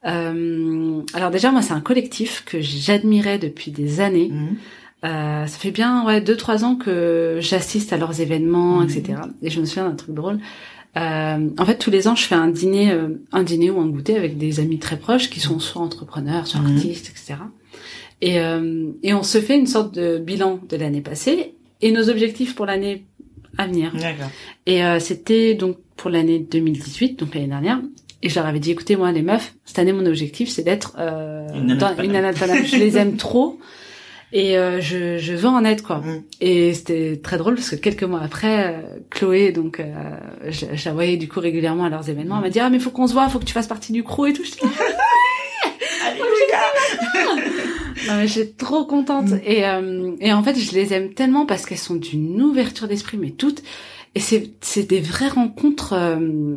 Euh, alors déjà, moi, c'est un collectif que j'admirais depuis des années. Mhm. Euh, ça fait bien ouais deux trois ans que j'assiste à leurs événements, Mhm. etc. Et je me souviens d'un truc drôle. Euh, en fait, tous les ans, je fais un dîner, euh, un dîner ou un goûter avec des amis très proches qui sont soit entrepreneurs, soit Mhm. artistes, etc. Et, euh, et on se fait une sorte de bilan de l'année passée et nos objectifs pour l'année à venir. D'accord. Et euh, c'était donc pour l'année 2018, donc l'année dernière. Et je leur avais dit, écoutez, moi, les meufs, cette année, mon objectif, c'est d'être euh, Une dans- une. Je les aime trop. Et euh, je, je veux en être, quoi. Mm. Et c'était très drôle parce que quelques mois après, euh, Chloé, donc, euh, je, je la voyais du coup régulièrement à leurs événements, elle m'a dit, ah, mais faut qu'on se voit, faut que tu fasses partie du crew et tout. Je dis, Non, mais j'étais trop contente. Mm. Et, euh, et en fait, je les aime tellement parce qu'elles sont d'une ouverture d'esprit, mais toutes. Et c'est, c'est des vraies rencontres. euh,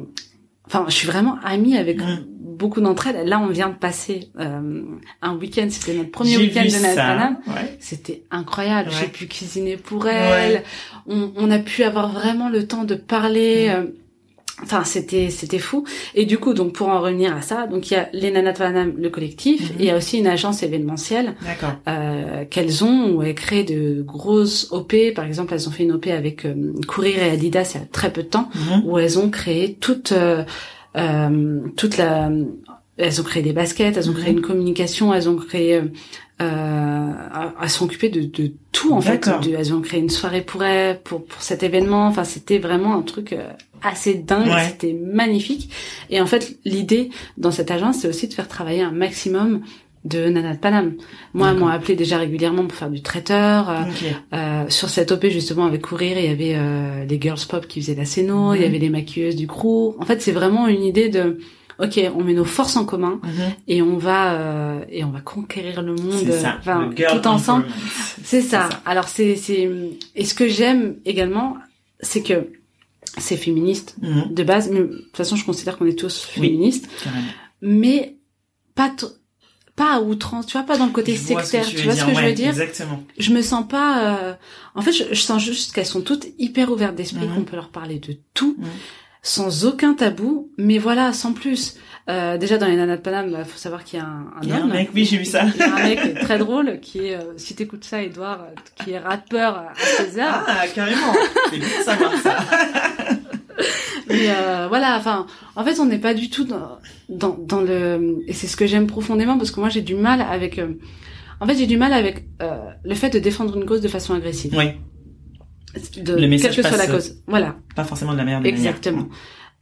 Enfin, je suis vraiment amie avec Mm. Beaucoup d'entre elles. Là, on vient de passer euh, un week-end. C'était notre premier week-end de. Paname. Ouais. C'était incroyable. Ouais. J'ai pu cuisiner pour elle. On, on a pu avoir vraiment le temps de parler. Mm. euh, Enfin, c'était c'était fou. Et du coup, donc pour en revenir à ça, donc il y a les Nanas de Paname, le collectif, Mhm. et il y a aussi une agence événementielle euh, qu'elles ont où elles créent de grosses OP. Par exemple, elles ont fait une OP avec euh, Courir et Adidas il y a très peu de temps, Mhm. où elles ont créé toute euh, toute la elles ont créé des baskets, elles ont créé Mhm. une communication, elles ont créé euh, euh, elles sont occupées de, de tout en fait. De- elles ont créé une soirée pour elles, pour pour cet événement. Enfin, c'était vraiment un truc euh, assez dingue. Ouais. C'était magnifique. Et en fait, l'idée dans cette agence, c'est aussi de faire travailler un maximum de Nana de Paname. Moi, m'ont appelé déjà régulièrement pour faire du traiteur. euh, euh, sur cette OP justement avec courir, il y avait euh, les girls pop qui faisaient la scéno, il y avait les maquilleuses du crew. En fait, c'est vraiment une idée de OK, on met nos forces en commun Mhm. et on va euh, et on va conquérir le monde ça. enfin le girl tout ensemble. C'est ça. Alors c'est c'est et ce que j'aime également, c'est que c'est féministe Mhm. de base, mais de toute façon, je considère qu'on est tous féministes, mais pas pas à outrance, tu vois, pas dans le côté sectaire, tu vois dire, ce que je veux dire Exactement. je me sens pas euh, en fait je, je sens juste qu'elles sont toutes hyper ouvertes d'esprit Mhm. qu'on peut leur parler de tout Mhm. sans aucun tabou mais voilà sans plus euh, déjà dans les nanas de Paname il faut savoir qu'il y a un, un Il y a un mec, oui, j'ai vu ça. il y a un mec très drôle qui est euh, si t'écoutes ça Edouard euh, qui est rappeur à 16 heures Ah, carrément. C'est bien de savoir ça. mais euh, voilà enfin en fait on n'est pas du tout dans, dans dans le et c'est ce que j'aime profondément parce que moi j'ai du mal avec euh, en fait j'ai du mal avec euh, le fait de défendre une cause de façon agressive Oui. de Le message quelle que soit la cause. Voilà, Pas forcément de la des exactement.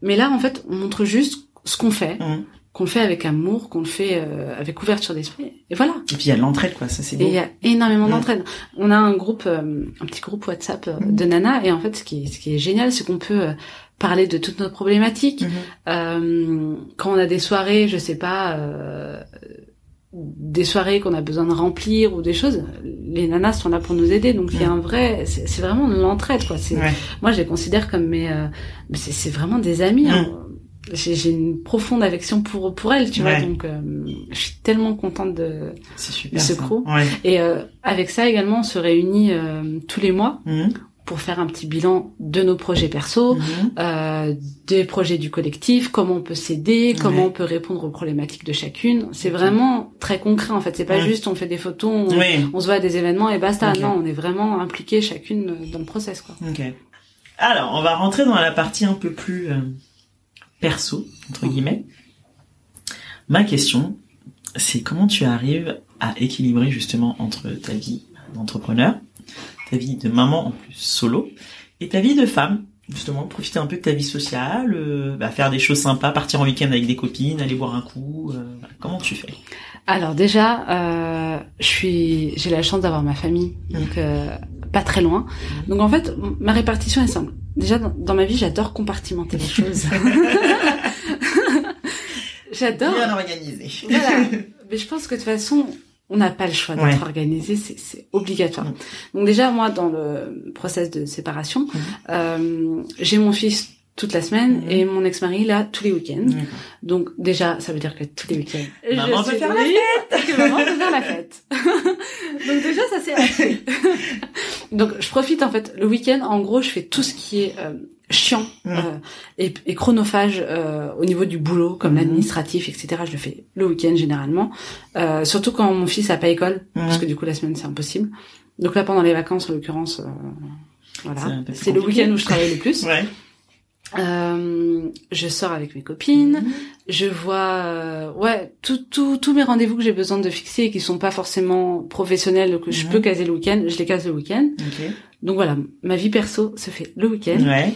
Mais là, en fait, on montre juste ce qu'on fait. Mhm. qu'on le fait avec amour, qu'on le fait euh, avec ouverture d'esprit. Et voilà. Et puis il y a de l'entraide, quoi. Ça, c'est Et il y a énormément Mm. d'entraide. On a un groupe, euh, un petit groupe WhatsApp euh, de Nana, et en fait, ce qui est, ce qui est génial, c'est qu'on peut euh, parler de toutes nos problématiques. Mhm. Euh, quand on a des soirées, je sais pas, euh, des soirées qu'on a besoin de remplir ou des choses, les nanas sont là pour nous aider. Donc il y a un vrai, c'est vraiment de l'entraide, quoi. Ouais. moi, je les considère comme mes, euh, c'est vraiment des amis. hein. J'ai j'ai une profonde affection pour pour elles, tu vois. Donc, euh, je suis tellement contente de. Ce crew. Ouais. Et euh, avec ça également, on se réunit euh, tous les mois Mhm. Pour faire un petit bilan de nos projets perso, Mhm. euh, des projets du collectif, comment on peut s'aider, comment Ouais. on peut répondre aux problématiques de chacune. C'est vraiment très concret en fait. C'est pas Ouais. juste on fait des photos, on, Oui. on se voit à des événements et basta. Non, on est vraiment impliqué chacune dans le process quoi. Ok. Alors, on va rentrer dans la partie un peu plus euh, perso, entre guillemets. Ma question, c'est comment tu arrives à équilibrer justement entre ta vie d'entrepreneur, ta vie de maman en plus solo, et ta vie de femme. Justement, profiter un peu de ta vie sociale, euh, bah, faire des choses sympas, partir en week-end avec des copines, aller boire un coup. euh, voilà. Comment tu fais? Alors déjà, euh, je suis, j'ai la chance d'avoir ma famille, donc pas très loin. Donc en fait, ma répartition est simple. Déjà dans, dans ma vie, j'adore compartimenter les choses. j'adore. Bien organisé. Voilà. Mais je pense que de toute façon, on n'a pas le choix d'être Ouais. organisé, c'est, obligatoire. Donc déjà, moi, dans le process de séparation, euh, j'ai mon fils toute la semaine Mhm. et mon ex-mari là tous les week-ends. Donc déjà, ça veut dire que tous les week-ends, Maman je suis faire la et que maman veut faire la fête. Donc déjà, ça c'est. Donc je profite en fait le week-end. En gros, je fais tout ce qui est euh, chiant Mhm. euh, et, et chronophage euh, au niveau du boulot, comme Mhm. l'administratif, etc. Je le fais le week-end généralement. Euh, surtout quand mon fils a pas école, parce que du coup la semaine c'est impossible. Donc là pendant les vacances, en l'occurrence, euh, voilà, c'est le week-end où je travaille le plus. Ouais. Euh, je sors avec mes copines, Mhm. je vois, euh, ouais, tout, tout, tous mes rendez-vous que j'ai besoin de fixer et qui sont pas forcément professionnels que je Mhm. peux caser le week-end, je les case le week-end. Ok. Donc voilà, ma vie perso se fait le week-end. Ouais.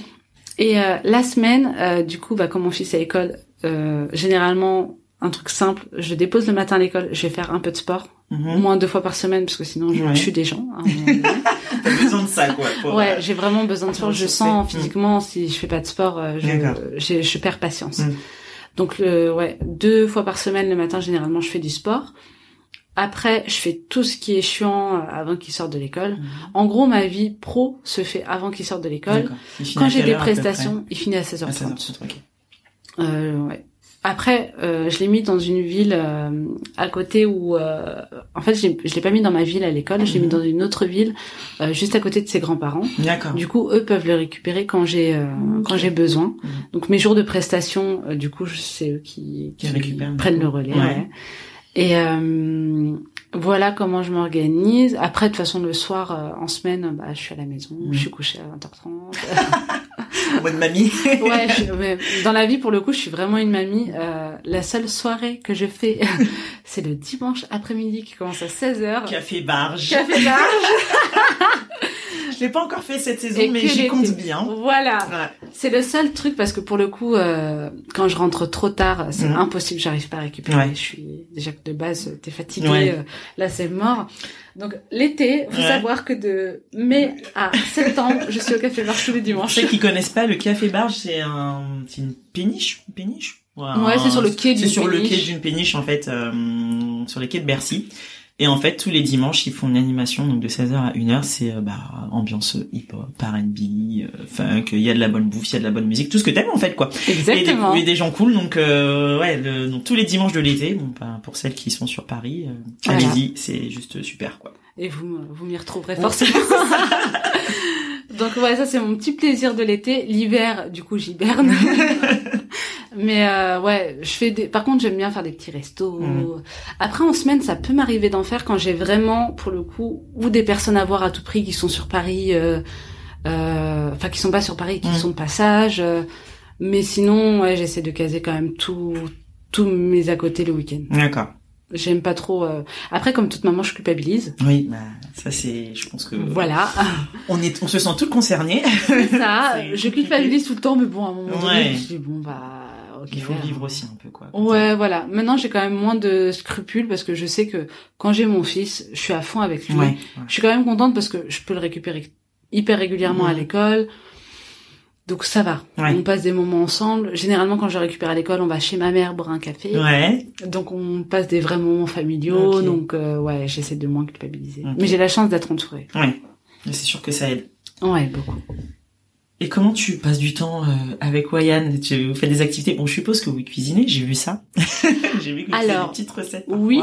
Et euh, la semaine, euh, du coup, bah, comme mon fils est à l'école, euh, généralement, un truc simple, je dépose le matin à l'école, je vais faire un peu de sport, au Mhm. moins deux fois par semaine, parce que sinon je Ouais. tue des gens. hein, T'as besoin de ça, quoi. pour, ouais, euh, j'ai vraiment besoin de sport. Je sens Mm. physiquement, si je fais pas de sport, euh, je, je, je perds patience. Mm. Donc, le, ouais, deux fois par semaine, le matin, généralement, je fais du sport. Après, je fais tout ce qui est chiant euh, avant qu'il sorte de l'école. Mhm. En gros, ma vie pro se fait avant qu'il sorte de l'école. Quand j'ai des prestations, il finit à 16h30. À 16h30, ok. Euh, ouais. Après, euh, je l'ai mis dans une ville euh, à côté où, euh, en fait, je l'ai- pas mis dans ma ville à l'école, je l'ai mis Mhm. dans une autre ville, euh, juste à côté de ses grands-parents. D'accord. Du coup, eux peuvent le récupérer quand j'ai euh, quand j'ai besoin. Mhm. Donc mes jours de prestation, euh, du coup, c'est eux qui, Qui prennent le relais. Ouais. ouais. Et euh, voilà comment je m'organise. Après, de toute façon, le soir, euh, en semaine, bah, je suis à la maison, Mhm. je suis couchée à 20h30. En mode mamie. ouais, je- mais dans la vie, pour le coup, je suis vraiment une mamie. Euh, la seule soirée que je fais, c'est le dimanche après-midi qui commence à 16h. Café barge. Café barge. Je l'ai pas encore fait cette saison, Et mais j'y compte bien. Voilà. Ouais. C'est le seul truc parce que pour le coup, euh, quand je rentre trop tard, c'est Mhm. impossible, j'arrive pas à récupérer. Ouais. Je suis déjà que de base, t'es fatigué, Ouais. euh, là c'est mort. Donc l'été, faut Ouais. savoir que de mai à septembre, je suis au café bar tous les Pour dimanches. ceux qui connaissent pas, le café barge, c'est un, c'est une péniche, une péniche? Ouais, c'est sur le quai C'est d'une sur le péniche. quai d'une péniche en fait, euh, sur les quais de Bercy. Et en fait, tous les dimanches, ils font une animation donc de 16h à 1h. C'est euh, bah, ambiance hip-hop, R&B, euh, funk. Il y a de la bonne bouffe, il y a de la bonne musique, tout ce que t'aimes en fait quoi. Exactement. Et des, et des gens cool. Donc euh, ouais, le- donc tous les dimanches de l'été. Bon, bah, pour celles qui sont sur Paris, euh, Voilà. allez-y, c'est juste super quoi. Et vous, vous m'y retrouverez forcément. Donc ouais, ça c'est mon petit plaisir de l'été. L'hiver, du coup, j'hiberne. Mais euh, ouais, je fais des. Par contre, j'aime bien faire des petits restos. Mhm. Après, en semaine, ça peut m'arriver d'en faire quand j'ai vraiment, pour le coup, ou des personnes à voir à tout prix qui sont sur Paris, euh, euh, enfin qui sont pas sur Paris, qui Mhm. sont de passage. euh, mais sinon, ouais, j'essaie de caser quand même tout, tous mes à côté le week-end. D'accord. J'aime pas trop. euh, Après, comme toute maman, je culpabilise. Oui, bah, ça c'est, je pense que Voilà. on est, on se sent toutes concernées. ça, je culpabilise tout le temps, mais bon, à un moment donné, Ouais. je me dis, bon, bah, ok. Il faut vivre aussi un peu quoi. Ouais, voilà. Maintenant, j'ai quand même moins de scrupules parce que je sais que quand j'ai mon fils, je suis à fond avec lui. Ouais. Je suis quand même contente parce que je peux le récupérer hyper régulièrement à l'école. Donc ça va. On passe des moments ensemble. Généralement, quand je le récupère à l'école, on va chez ma mère boire un café. Ouais. Donc on passe des vrais moments familiaux. Donc euh, ouais, j'essaie de moins culpabiliser. Mais j'ai la chance d'être entourée. Ouais. C'est sûr que ça aide. Ouais, beaucoup. Et comment tu passes du temps euh, avec Wayan? Tu fais des activités? Bon, je suppose que vous cuisinez, j'ai vu ça. j'ai vu que vous Alors, des petites recettes. Oui,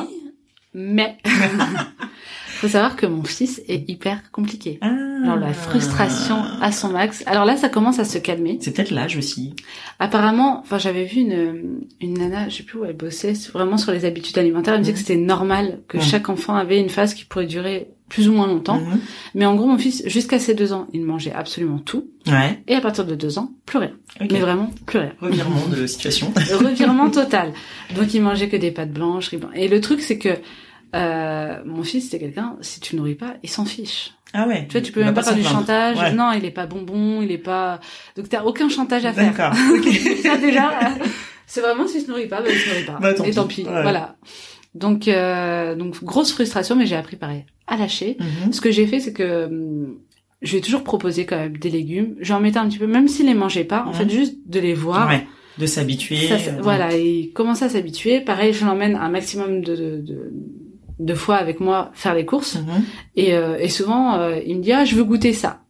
mais faut savoir que mon fils est hyper compliqué. Ah. Alors la frustration à son max. Alors là, ça commence à se calmer. C'est peut-être l'âge aussi. Apparemment, enfin j'avais vu une une nana, je sais plus où elle bossait, vraiment sur les habitudes alimentaires. Elle me disait que c'était normal que chaque enfant avait une phase qui pourrait durer plus ou moins longtemps. Mhm. Mais en gros, mon fils, jusqu'à ses deux ans, il mangeait absolument tout. Ouais. Et à partir de deux ans, plus rien. Mais vraiment, plus rien. Revirement de situation. Revirement total. Donc il mangeait que des pâtes blanches. Et le truc, c'est que euh, mon fils, c'était quelqu'un, si tu nourris pas, il s'en fiche. Ah ouais. Tu vois, tu peux même pas, faire du plaindre. chantage. Ouais. Non, il est pas bonbon, il est pas. Donc t'as aucun chantage à faire. D'accord. Ok. Ça déjà, euh, c'est vraiment s'il se nourrit pas, bah, il se nourrit pas. Bah, tant Et tant pis. pis. Ouais. Voilà. Donc euh, donc grosse frustration, mais j'ai appris pareil à lâcher. Mhm. Ce que j'ai fait, c'est que hum, je lui ai toujours proposé quand même des légumes. J'en mettais un petit peu, même s'il les mangeait pas. En Mhm. fait, juste de les voir. Ouais. De s'habituer. Euh, voilà, et il commence à s'habituer. Pareil, je l'emmène un maximum de, de, de, de fois avec moi faire les courses. Mhm. Et, euh, et souvent, euh, il me dit, ah, je veux goûter ça.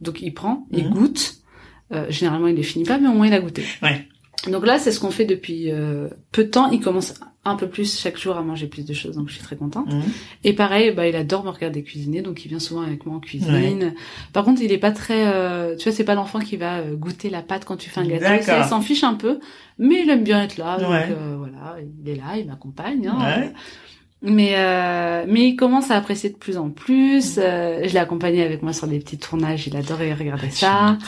Donc il prend, il goûte. Euh, généralement, il les finit pas, mais au moins il a goûté. Ouais. Donc là, c'est ce qu'on fait depuis euh, peu de temps. Il commence un peu plus chaque jour à manger plus de choses, donc je suis très contente. Et pareil, bah, il adore me regarder cuisiner, donc il vient souvent avec moi en cuisine. Par contre, il est pas très, euh, tu vois, c'est pas l'enfant qui va euh, goûter la pâte quand tu fais un gâteau. Ça, il s'en fiche un peu, mais il aime bien être là. Donc Ouais. euh, voilà, il est là, il m'accompagne. Hein, Ouais. Mais euh, mais il commence à apprécier de plus en plus. Euh, je l'ai accompagné avec moi sur des petits tournages. Il adorait regarder ça.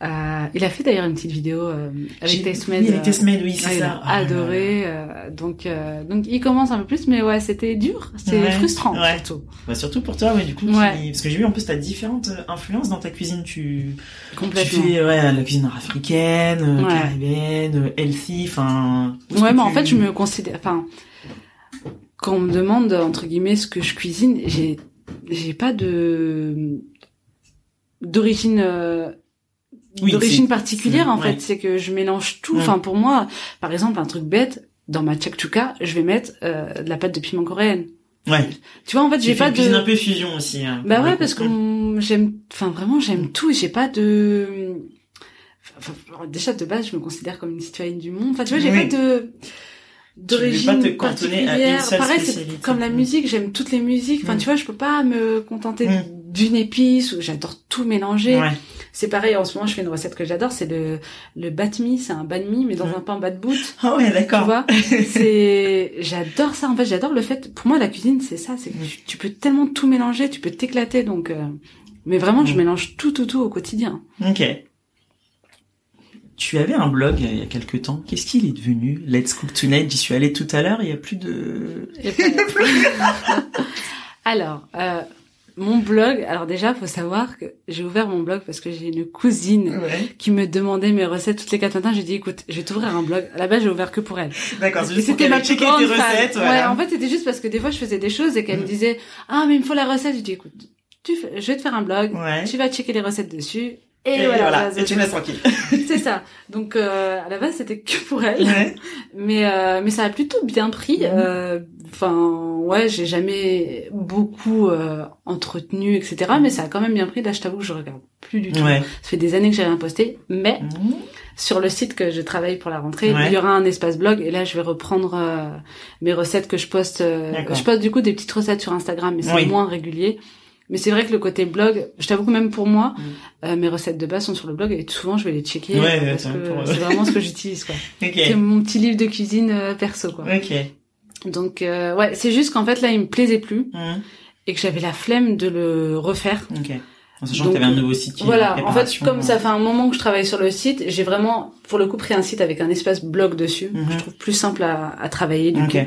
Tu. Euh, il a fait d'ailleurs une petite vidéo euh, avec Testmed. Oui, Testmed, oui, c'est il ça. a Ah, adoré. euh, donc, euh, donc il commence un peu plus, mais ouais, c'était dur, c'était Ouais, frustrant ouais. surtout. Bah, surtout pour toi, ouais, du coup, qui- parce que j'ai vu en plus t'as différentes euh, influences dans ta cuisine. Tu, tu Complètement. fais ouais, la cuisine africaine, euh, caribéenne, euh, healthy, enfin. Ouais, mais en tu- fait, je me considère. Enfin, quand on me demande entre guillemets ce que je cuisine, j'ai j'ai pas de d'origine euh, Oui, d'origine particulière en ouais. fait. C'est que je mélange tout. Mm. Enfin, pour moi, par exemple, un truc bête dans ma chakchuka, je vais mettre euh, de la pâte de piment coréenne. Ouais. Tu vois, en fait, J'ai fait pas une cuisine un de. peu fusion aussi. hein, Bah ouais, parce que j'aime. Enfin, vraiment, j'aime tout. et J'ai pas de. Enfin, déjà de base, je me considère comme une citoyenne du monde. Enfin, tu vois, j'ai Oui. pas de d'origine cantonner à une particulière. seule Pareil, c'est comme la Mm. musique, j'aime toutes les musiques. Enfin, Mm. tu vois, je peux pas me contenter Mm. D'une épice ou j'adore tout mélanger. Ouais. C'est pareil, en ce moment, je fais une recette que j'adore, c'est le le banh mi, c'est un banh mi mais dans un pain bad boot. Ah ouais, Tu d'accord. vois, c'est j'adore ça. En fait, j'adore le fait. Pour moi, la cuisine, c'est ça. C'est que tu, tu peux tellement tout mélanger, tu peux t'éclater. Donc, euh, mais vraiment, je mélange tout, tout, tout au quotidien. Ok. Tu avais un blog il y a quelques temps. Qu'est-ce qu'il est devenu? Let's Cook Tonight. J'y suis allée tout à l'heure. Il y a plus de. Et pas- alors, euh, mon blog. Alors déjà, faut savoir que j'ai ouvert mon blog parce que j'ai une cousine Ouais. qui me demandait mes recettes toutes les quatre matins. J'ai dit, écoute, je vais t'ouvrir un blog. À la base, j'ai ouvert que pour elle. D'accord. C'est juste pour grande tes recettes. Ouais, en fait, c'était juste parce que des fois, je faisais des choses et qu'elle me Mm. disait, ah, mais il me faut la recette. Je dis, écoute, tu fais- je vais te faire un blog. Ouais. Tu vas checker les recettes dessus. Et, Et voilà, Et tu me laisses tranquille. C'est ça. Donc euh, à la base c'était que pour elle, Ouais. mais euh, mais ça a plutôt bien pris. Mhm. Euh, Enfin ouais, j'ai jamais beaucoup euh, entretenu etc. Mais ça a quand même bien pris. Là je t'avoue que je regarde plus du tout. Ouais. Ça fait des années que j'ai rien posté, mais Mhm. sur le site que je travaille pour la rentrée, Ouais. il y aura un espace blog et là je vais reprendre euh, mes recettes que je poste. je poste du coup des petites recettes sur Instagram, mais c'est Oui. moins régulier. Mais c'est vrai que le côté blog, je t'avoue que même pour moi, Mm. euh, mes recettes de base sont sur le blog et souvent je vais les checker Ouais, euh, parce ouais, que pour- c'est vraiment ce que j'utilise quoi. C'est Ok. mon petit livre de cuisine euh, perso quoi. Ok. Donc euh, ouais, c'est juste qu'en fait là il me plaisait plus Mhm. et que j'avais la flemme de le refaire. Ok. En sachant Donc, que t'avais un nouveau site qui Voilà, en fait, comme ça fait un moment que je travaille sur le site, j'ai vraiment, pour le coup, pris un site avec un espace blog dessus. Mhm. que Je trouve plus simple à, à travailler du Ok. coup.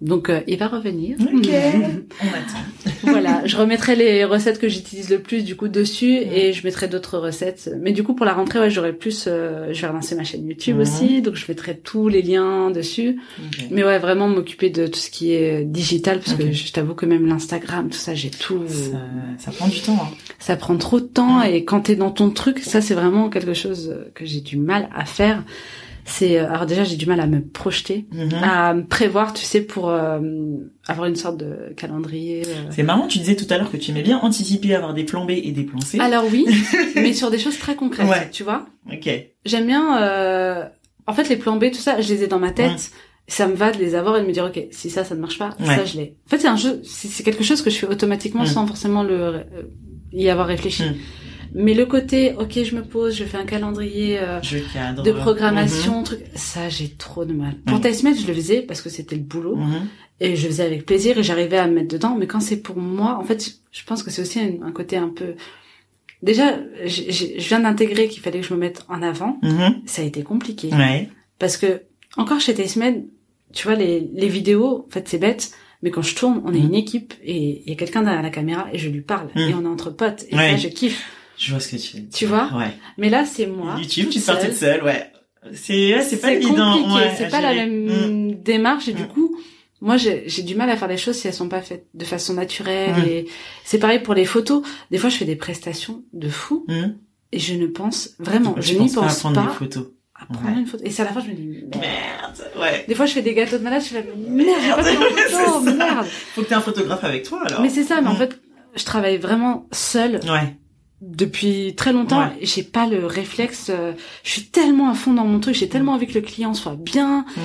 Donc euh, il va revenir. Ok. On attend. voilà, je remettrai les recettes que j'utilise le plus du coup dessus et je mettrai d'autres recettes. Mais du coup pour la rentrée, ouais, j'aurai plus. euh, je vais relancer ma chaîne YouTube aussi, donc je mettrai tous les liens dessus. Mais ouais, vraiment m'occuper de tout ce qui est digital parce que je t'avoue que même l'Instagram, tout ça, j'ai tout. Ça, ça prend du temps. Hein. Ça prend trop de temps et quand t'es dans ton truc, ça c'est vraiment quelque chose euh, que j'ai du mal à faire. C'est euh, alors déjà j'ai du mal à me projeter, Mhm. à me prévoir, tu sais, pour euh, avoir une sorte de calendrier. euh. C'est marrant, tu disais tout à l'heure que tu aimais bien anticiper, avoir des plans B et des plans C. Alors oui, mais sur des choses très concrètes, Ouais. tu vois. Ok. J'aime bien. euh, En fait, les plans B, tout ça, je les ai dans ma tête. Ouais. Ça me va de les avoir et de me dire ok, si ça, ça ne marche pas, Ouais. ça je l'ai. En fait, c'est un jeu, c'est c'est quelque chose que je fais automatiquement Mm. sans forcément le euh, y avoir réfléchi. Mm. Mais le côté ok, je me pose, je fais un calendrier. euh, Je cadre. de programmation, truc, ça j'ai trop de mal. Pour. Taïsmet, je le faisais parce que c'était le boulot Mhm. et je le faisais avec plaisir et j'arrivais à me mettre dedans. Mais quand c'est pour moi, en fait, je pense que c'est aussi un, un côté un peu. Déjà, je viens d'intégrer qu'il fallait que je me mette en avant. Mhm. Ça a été compliqué Ouais. parce que encore chez Taïsmet, tu vois les les vidéos, en fait c'est bête. Mais quand je tourne, on est Mhm. une équipe et il y a quelqu'un derrière la caméra et je lui parle Mhm. et on est entre potes et Ouais. ça je kiffe. Je vois ce que tu veux dire. Tu vois Ouais. Mais là c'est moi. YouTube, tu te seule. toute seule, ouais. C'est, ouais, c'est pas évident. ouais, c'est pas la même Mm. démarche et du Mm. coup, moi j'ai du mal à faire les choses si elles sont pas faites de façon naturelle Mm. et c'est pareil pour les photos. Des fois, je fais des prestations de fou et je ne pense vraiment, je n'y penses pas à pense prendre pas des photos. à prendre Ouais. une photo. Et c'est à la fin, je me dis merde. Merde. Ouais. Des fois, je fais des gâteaux de malade, je là merde, j'ai pas Merde. une photo, C'est ça. merde. Faut que t'aies un photographe avec toi, alors. Mais c'est ça, mais en fait, je travaille vraiment seule Ouais. Depuis très longtemps Ouais. j'ai pas le réflexe euh, je suis tellement à fond dans mon truc j'ai tellement envie que le client soit bien Mm.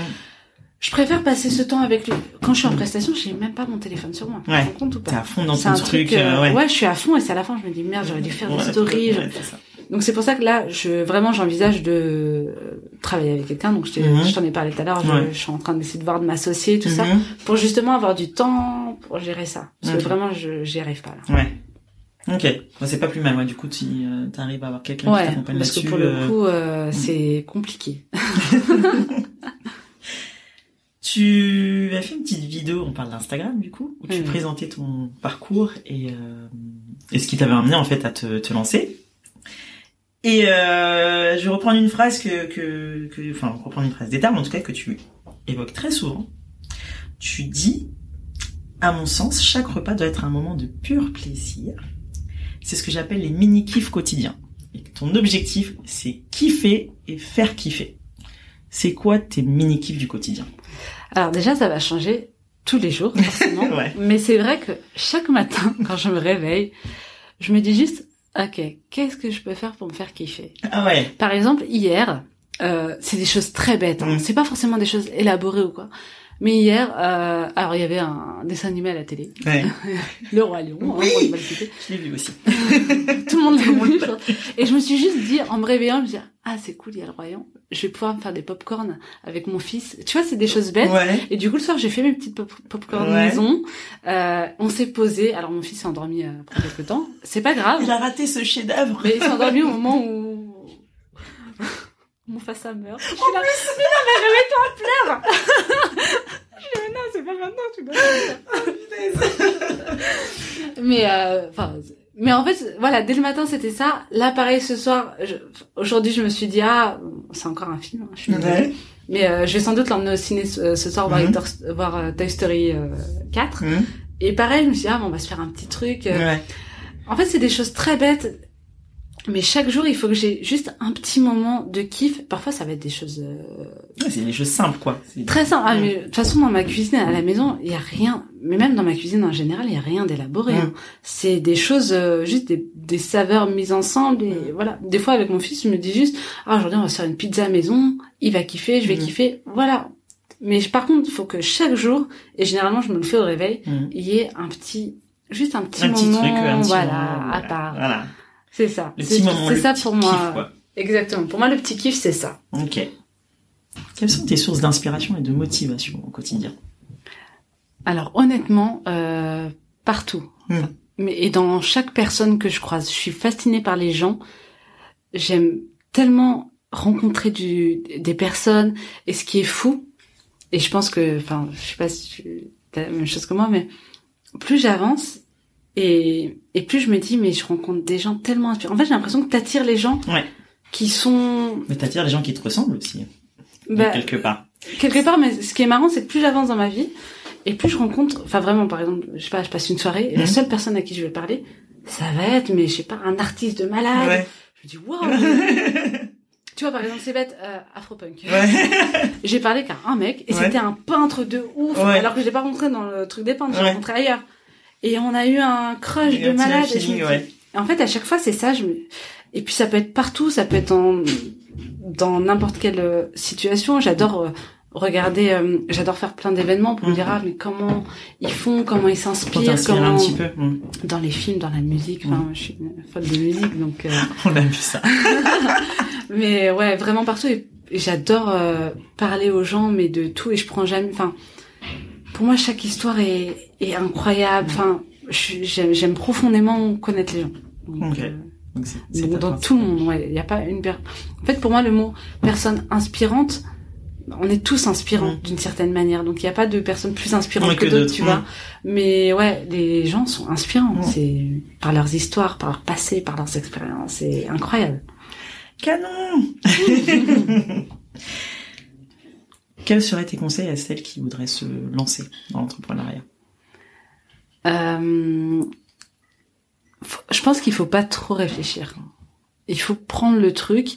je préfère passer ce temps avec lui quand je suis en prestation j'ai même pas mon téléphone sur moi Ouais. compte ou T'es pas à fond dans ton un truc, truc euh, euh, ouais. je suis à fond et c'est à la fin je me dis merde j'aurais dû faire Ouais, des stories ouais, donc c'est pour ça que là je vraiment j'envisage de euh, travailler avec quelqu'un donc je Mhm. je t'en ai parlé tout à l'heure je, Ouais. je suis en train d'essayer de voir de m'associer tout ça Mhm. pour justement avoir du temps pour gérer ça parce que vraiment je j'y arrive pas là Ouais. Ok, c'est pas plus mal. Ouais, du coup, tu euh, arrives à avoir quelqu'un qui t'accompagne parce que là-dessus. pour le euh, coup, euh, c'est compliqué. Tu as fait une petite vidéo, on parle d'Instagram du coup, où tu Mhm. présentais ton parcours et, euh, et ce qui t'avait amené en fait à te, te lancer. Et euh, je vais reprendre une phrase que, que, que, enfin reprendre une phrase des termes en tout cas que tu évoques très souvent. Tu dis, à mon sens, chaque repas doit être un moment de pur plaisir. C'est ce que j'appelle les mini kiffs quotidiens. Et ton objectif, c'est kiffer et faire kiffer. C'est quoi tes mini kiffs du quotidien? Alors déjà, ça va changer tous les jours, forcément. Ouais. Mais c'est vrai que chaque matin, quand je me réveille, je me dis juste, ok, qu'est-ce que je peux faire pour me faire kiffer? Ah ouais. Par exemple, hier, euh, c'est des choses très bêtes. Hein. Mm. C'est pas forcément des choses élaborées ou quoi. Mais hier, euh, alors il y avait un dessin animé à la télé, Ouais. Le Roi Lion, hein, Oui. pour citer. Je l'ai vu aussi. Tout le monde l'a vu. je. Et je me suis juste dit, en me réveillant, je me suis dit, ah c'est cool, il y a le Roi Lion. Je vais pouvoir me faire des pop-corn avec mon fils. Tu vois, c'est des choses bêtes. Ouais. Et du coup, le soir, j'ai fait mes petites pop- pop-corn Ouais. maison. Euh, on s'est posé. Alors, mon fils s'est endormi euh, après quelques temps. C'est pas grave. Il a raté ce chef-d'œuvre. Mais il s'est endormi au moment où mon face à meurt. Je suis là, mais non, mais Je dis, mais non, c'est pas maintenant, tu dois Mais, euh, enfin, mais en fait, voilà, dès le matin, c'était ça. Là, pareil, ce soir, aujourd'hui, je me suis dit, ah, c'est encore un film, hein, je suis. Ouais. Mais euh, je vais sans doute l'emmener au ciné ce, ce soir voir, Mhm. Toy- voir euh, Toy Story euh, 4. Hum. Et pareil, je me suis dit, ah, bon, on va se faire un petit truc. euh, Ouais. en fait, c'est des choses très bêtes. Mais chaque jour, il faut que j'ai juste un petit moment de kiff. Parfois, ça va être des choses euh, Ouais, c'est des choses simples, quoi. Très simples. Ah, mais de toute façon, dans ma cuisine, à la maison, il y a rien. Mais même dans ma cuisine en général, il y a rien d'élaboré. Hein. C'est des choses, euh, juste des, des saveurs mises ensemble. Et voilà. Des fois, avec mon fils, je me dis juste, ah, aujourd'hui, on va se faire une pizza à maison. Il va kiffer, je vais kiffer. Voilà. Mais par contre, il faut que chaque jour, et généralement, je me le fais au réveil, il y ait un petit, juste un petit Un petit moment, truc, un petit voilà, moment, à part. Voilà. C'est ça. Le C'est petit moment, c'est le ça petit pour kiff, moi. quoi. Exactement. Pour moi, le petit kiff, c'est ça. Ok. Quelles sont tes sources d'inspiration et de motivation au quotidien? Alors honnêtement, euh, partout. Hmm. Enfin, mais et dans chaque personne que je croise, je suis fascinée par les gens. J'aime tellement rencontrer du, des personnes. Et ce qui est fou, et je pense que, enfin, je sais pas si tu as la même chose que moi, mais plus j'avance et, et plus je me dis, mais je rencontre des gens tellement inspirants. En fait, j'ai l'impression que t'attires les gens Ouais. qui sont Mais t'attires les gens qui te ressemblent aussi, bah, quelque part. quelque part, mais ce qui est marrant, c'est que plus j'avance dans ma vie, et plus je rencontre, enfin vraiment, par exemple, je sais pas, je passe une soirée, et la Mhm. seule personne à qui je vais parler, ça va être, mais je sais pas, un artiste de malade. Ouais. Je me dis, waouh! tu vois, par exemple, c'est bête, euh, Afropunk. ouais. J'ai parlé qu'à un mec, et Ouais. c'était un peintre de ouf, Ouais. alors que je l'ai pas rencontré dans le truc des peintres, j'ai rencontré ailleurs. Et on a eu un crush de malade. et ouais. en fait, à chaque fois, c'est ça. Je me... Et puis, ça peut être partout. Ça peut être dans dans n'importe quelle euh, situation. J'adore euh, regarder. euh, J'adore faire plein d'événements pour me dire Mhm. ah mais comment ils font, comment ils s'inspirent, comment un petit peu. Hum. dans les films, dans la musique. Enfin, je suis une folle de musique, donc. euh, On a vu ça. Mais ouais, vraiment partout. Et et j'adore euh, parler aux gens, mais de tout. Et je prends jamais. Enfin, pour moi, chaque histoire est, est incroyable. Enfin, j'aime profondément connaître les gens. Donc, Ok. euh, Donc dans tout le monde, ouais. Il y a pas une per... En fait, pour moi, le mot personne inspirante, on est tous inspirants Mm. d'une certaine manière. Donc, il n'y a pas de personne plus inspirante Ouais, que, que d'autres, tu mm. vois. Mais ouais, les gens sont inspirants. Mm. C'est par leurs histoires, par leur passé, par leurs expériences. C'est incroyable. Canon Quels seraient tes conseils à celles qui voudraient se lancer dans l'entrepreneuriat? Euh, je pense qu'il faut pas trop réfléchir. Il faut prendre le truc.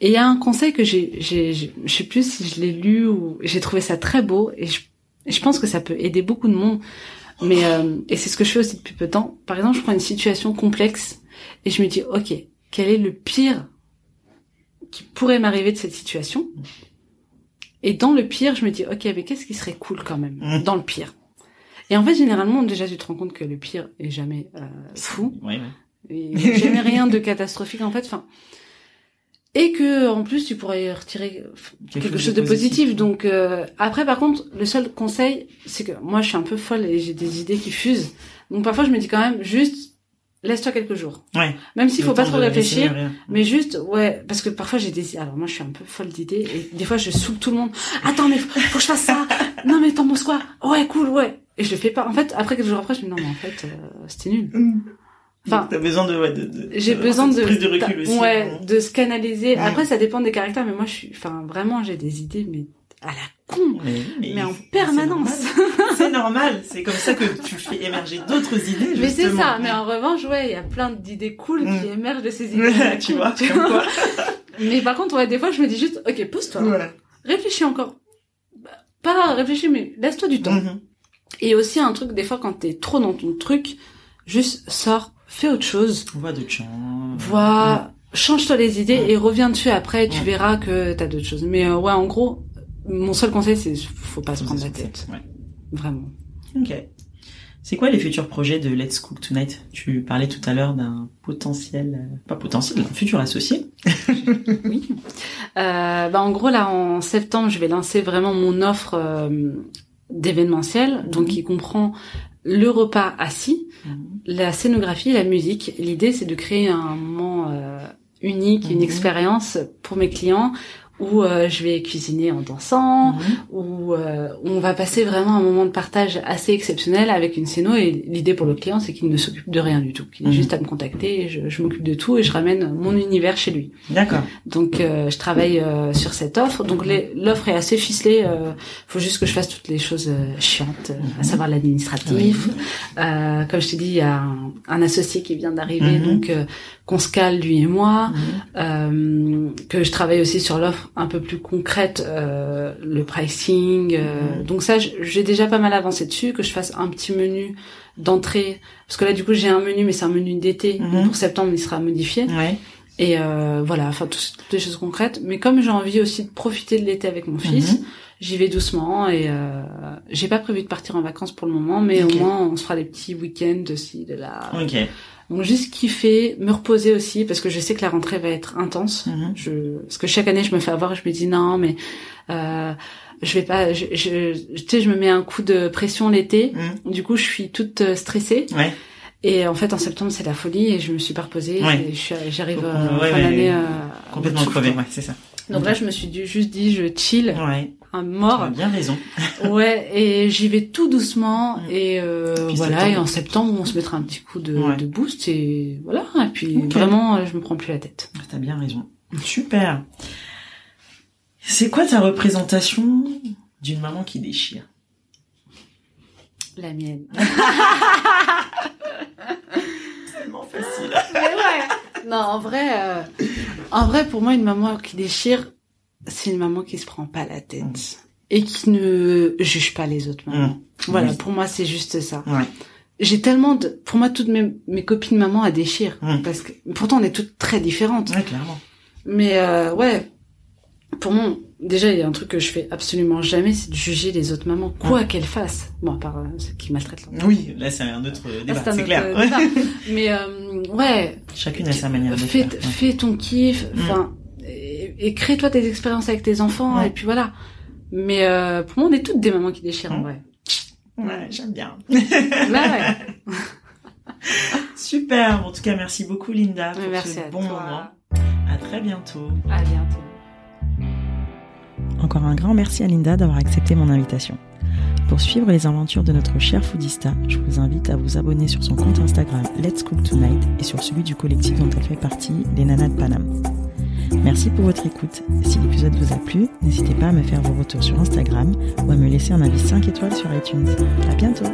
Et il y a un conseil que j'ai, je sais plus si je l'ai lu ou j'ai trouvé ça très beau et je, je pense que ça peut aider beaucoup de monde. Mais euh, et c'est ce que je fais aussi depuis peu de temps. Par exemple, je prends une situation complexe et je me dis, ok, quel est le pire qui pourrait m'arriver de cette situation? Et dans le pire, je me dis, ok, mais qu'est-ce qui serait cool quand même Mm. dans le pire? Et en fait, généralement, déjà, tu te rends compte que le pire est jamais euh, fou. Oui, oui. Jamais rien de catastrophique en fait. Enfin, et que en plus tu pourrais retirer quelque, chose de positif. Donc euh, après par contre, le seul conseil, c'est que moi je suis un peu folle et j'ai des idées qui fusent. Donc parfois je me dis quand même juste laisse-toi quelques jours. Ouais. Même s'il faut pas trop réfléchir. Mais juste, ouais, parce que parfois j'ai des, alors moi je suis un peu folle d'idées et des fois je saoule tout le monde. Attends, mais faut, faut que je fasse ça. Non, mais t'en penses quoi? Ouais, cool, ouais. Et je le fais pas. En fait, après quelques jours après, je me dis non, mais en fait, euh, c'était nul. Enfin, Donc, t'as besoin de, ouais, de, de j'ai besoin de, prise de recul aussi. ouais, de se canaliser. Ouais. Après, ça dépend des caractères, mais moi je suis, enfin, vraiment, j'ai des idées, mais à la con. Mais, mais, Mais en permanence. C'est normal. C'est comme ça que tu fais émerger d'autres idées. Mais c'est ça. Mais en revanche, ouais, il y a plein d'idées cool Mm. qui émergent de ces idées. tu vois, tu comme quoi. Mais par contre, ouais, des fois, je me dis juste, ok, pose-toi. Voilà. Réfléchis encore. Bah, Pas réfléchis, mais laisse-toi du temps. Mhm. Et aussi un truc, des fois, quand t'es trop dans ton truc, juste sors, fais autre chose, On voit d'autres gens. vois, change-toi les idées Mm. et reviens dessus après, tu Mm. verras que t'as d'autres choses. Mais euh, ouais, en gros, mon seul conseil, c'est faut pas se prendre la tête, Ouais. vraiment. Ok. C'est quoi les futurs projets de Let's Cook Tonight? Tu parlais tout à l'heure d'un potentiel, euh, pas potentiel, un futur associé. Oui. Euh, bah en gros là en septembre, je vais lancer vraiment mon offre euh, d'événementiel, donc Mhm. qui comprend le repas assis, Mhm. la scénographie, la musique. L'idée c'est de créer un moment euh, unique, une Mhm. expérience pour mes clients où euh, je vais cuisiner en dansant, Mhm. où euh, on va passer vraiment un moment de partage assez exceptionnel avec une scéno et l'idée pour le client c'est qu'il ne s'occupe de rien du tout, qu'il ait Mhm. juste à me contacter, et je, je m'occupe de tout et je ramène mon univers chez lui. D'accord. Donc euh, je travaille euh, sur cette offre. Donc l'offre est assez ficelée. Euh, faut juste que je fasse toutes les choses euh, chiantes, euh, à Mhm. savoir l'administratif. Euh, comme je t'ai dit, il y a un, un associé qui vient d'arriver, Mhm. donc euh, qu'on se cale lui et moi. Mhm. Euh, que je travaille aussi sur l'offre un peu plus concrète, euh, le pricing. euh, Mhm. Donc ça, j'ai déjà pas mal avancé dessus. Que je fasse un petit menu d'entrée, parce que là du coup j'ai un menu, mais c'est un menu d'été. Mhm. Pour septembre, il sera modifié. Ouais. Et euh, voilà, enfin tout- toutes les choses concrètes. Mais comme j'ai envie aussi de profiter de l'été avec mon fils, Mhm. j'y vais doucement et euh, j'ai pas prévu de partir en vacances pour le moment, mais au moins on se fera des petits week-ends aussi de là. Ok. Donc juste kiffer, me reposer aussi parce que je sais que la rentrée va être intense. Mhm. Je, parce que chaque année je me fais avoir, je me dis non mais euh, je vais pas, je, je, tu sais, je me mets un coup de pression l'été. Mhm. Du coup, je suis toute euh, stressée. Ouais. Et en fait, en septembre, c'est la folie et je me suis pas reposée. Ouais. et je suis- J'arrive euh, ouais, fin d'année euh, Complètement au bout de crevé. souffle. Ouais, c'est ça. Donc là, je me suis dit- juste dit, je chill, Ouais. un Tu mort. as bien raison. ouais, et j'y vais tout doucement. Mm. Et euh, Puis voilà, septembre. et en septembre, on se mettra un petit coup de, Ouais. de boost et voilà. Et puis vraiment, euh, je me prends plus la tête. T'as bien raison. Super. C'est quoi ta représentation d'une maman qui déchire? La mienne. Tellement facile. Mais ouais. Non, en vrai, euh, en vrai, pour moi, une maman qui déchire, c'est une maman qui se prend pas la tête Mm. et qui ne juge pas les autres mamans. Voilà, Oui. pour moi, c'est juste ça. Ouais. J'ai tellement de, pour moi, toutes mes, mes copines mamans, elles déchirent. Mm. Parce que, pourtant, on est toutes très différentes. Ouais, clairement. Mais, euh, ouais. Pour moi, déjà, il y a un truc que je fais absolument jamais, c'est de juger les autres mamans, quoi qu'elles fassent. Bon, à part euh, ceux qui maltraitent leur Oui, là c'est un autre Là, débat, c'est clair. euh, débat. Mais, euh, ouais, Chacune a sa manière de fais, faire. ouais. fais ton kiff, Mm. enfin, et, et crée-toi tes expériences avec tes enfants, Ouais. et puis voilà. Mais euh, pour moi, on est toutes des mamans qui déchirent, en Mm. vrai. Ouais, j'aime bien. Là, ouais. Super. En tout cas, merci beaucoup Linda pour Merci ce à bon toi. moment. À très bientôt. À bientôt. Encore un grand merci à Linda d'avoir accepté mon invitation. Pour suivre les aventures de notre cher foodista, je vous invite à vous abonner sur son compte Instagram Let's Cook Tonight et sur celui du collectif dont elle fait partie, les Nanas de Paname. Merci pour votre écoute. Si l'épisode vous a plu, n'hésitez pas à me faire vos retours sur Instagram ou à me laisser un avis 5 étoiles sur iTunes. À bientôt!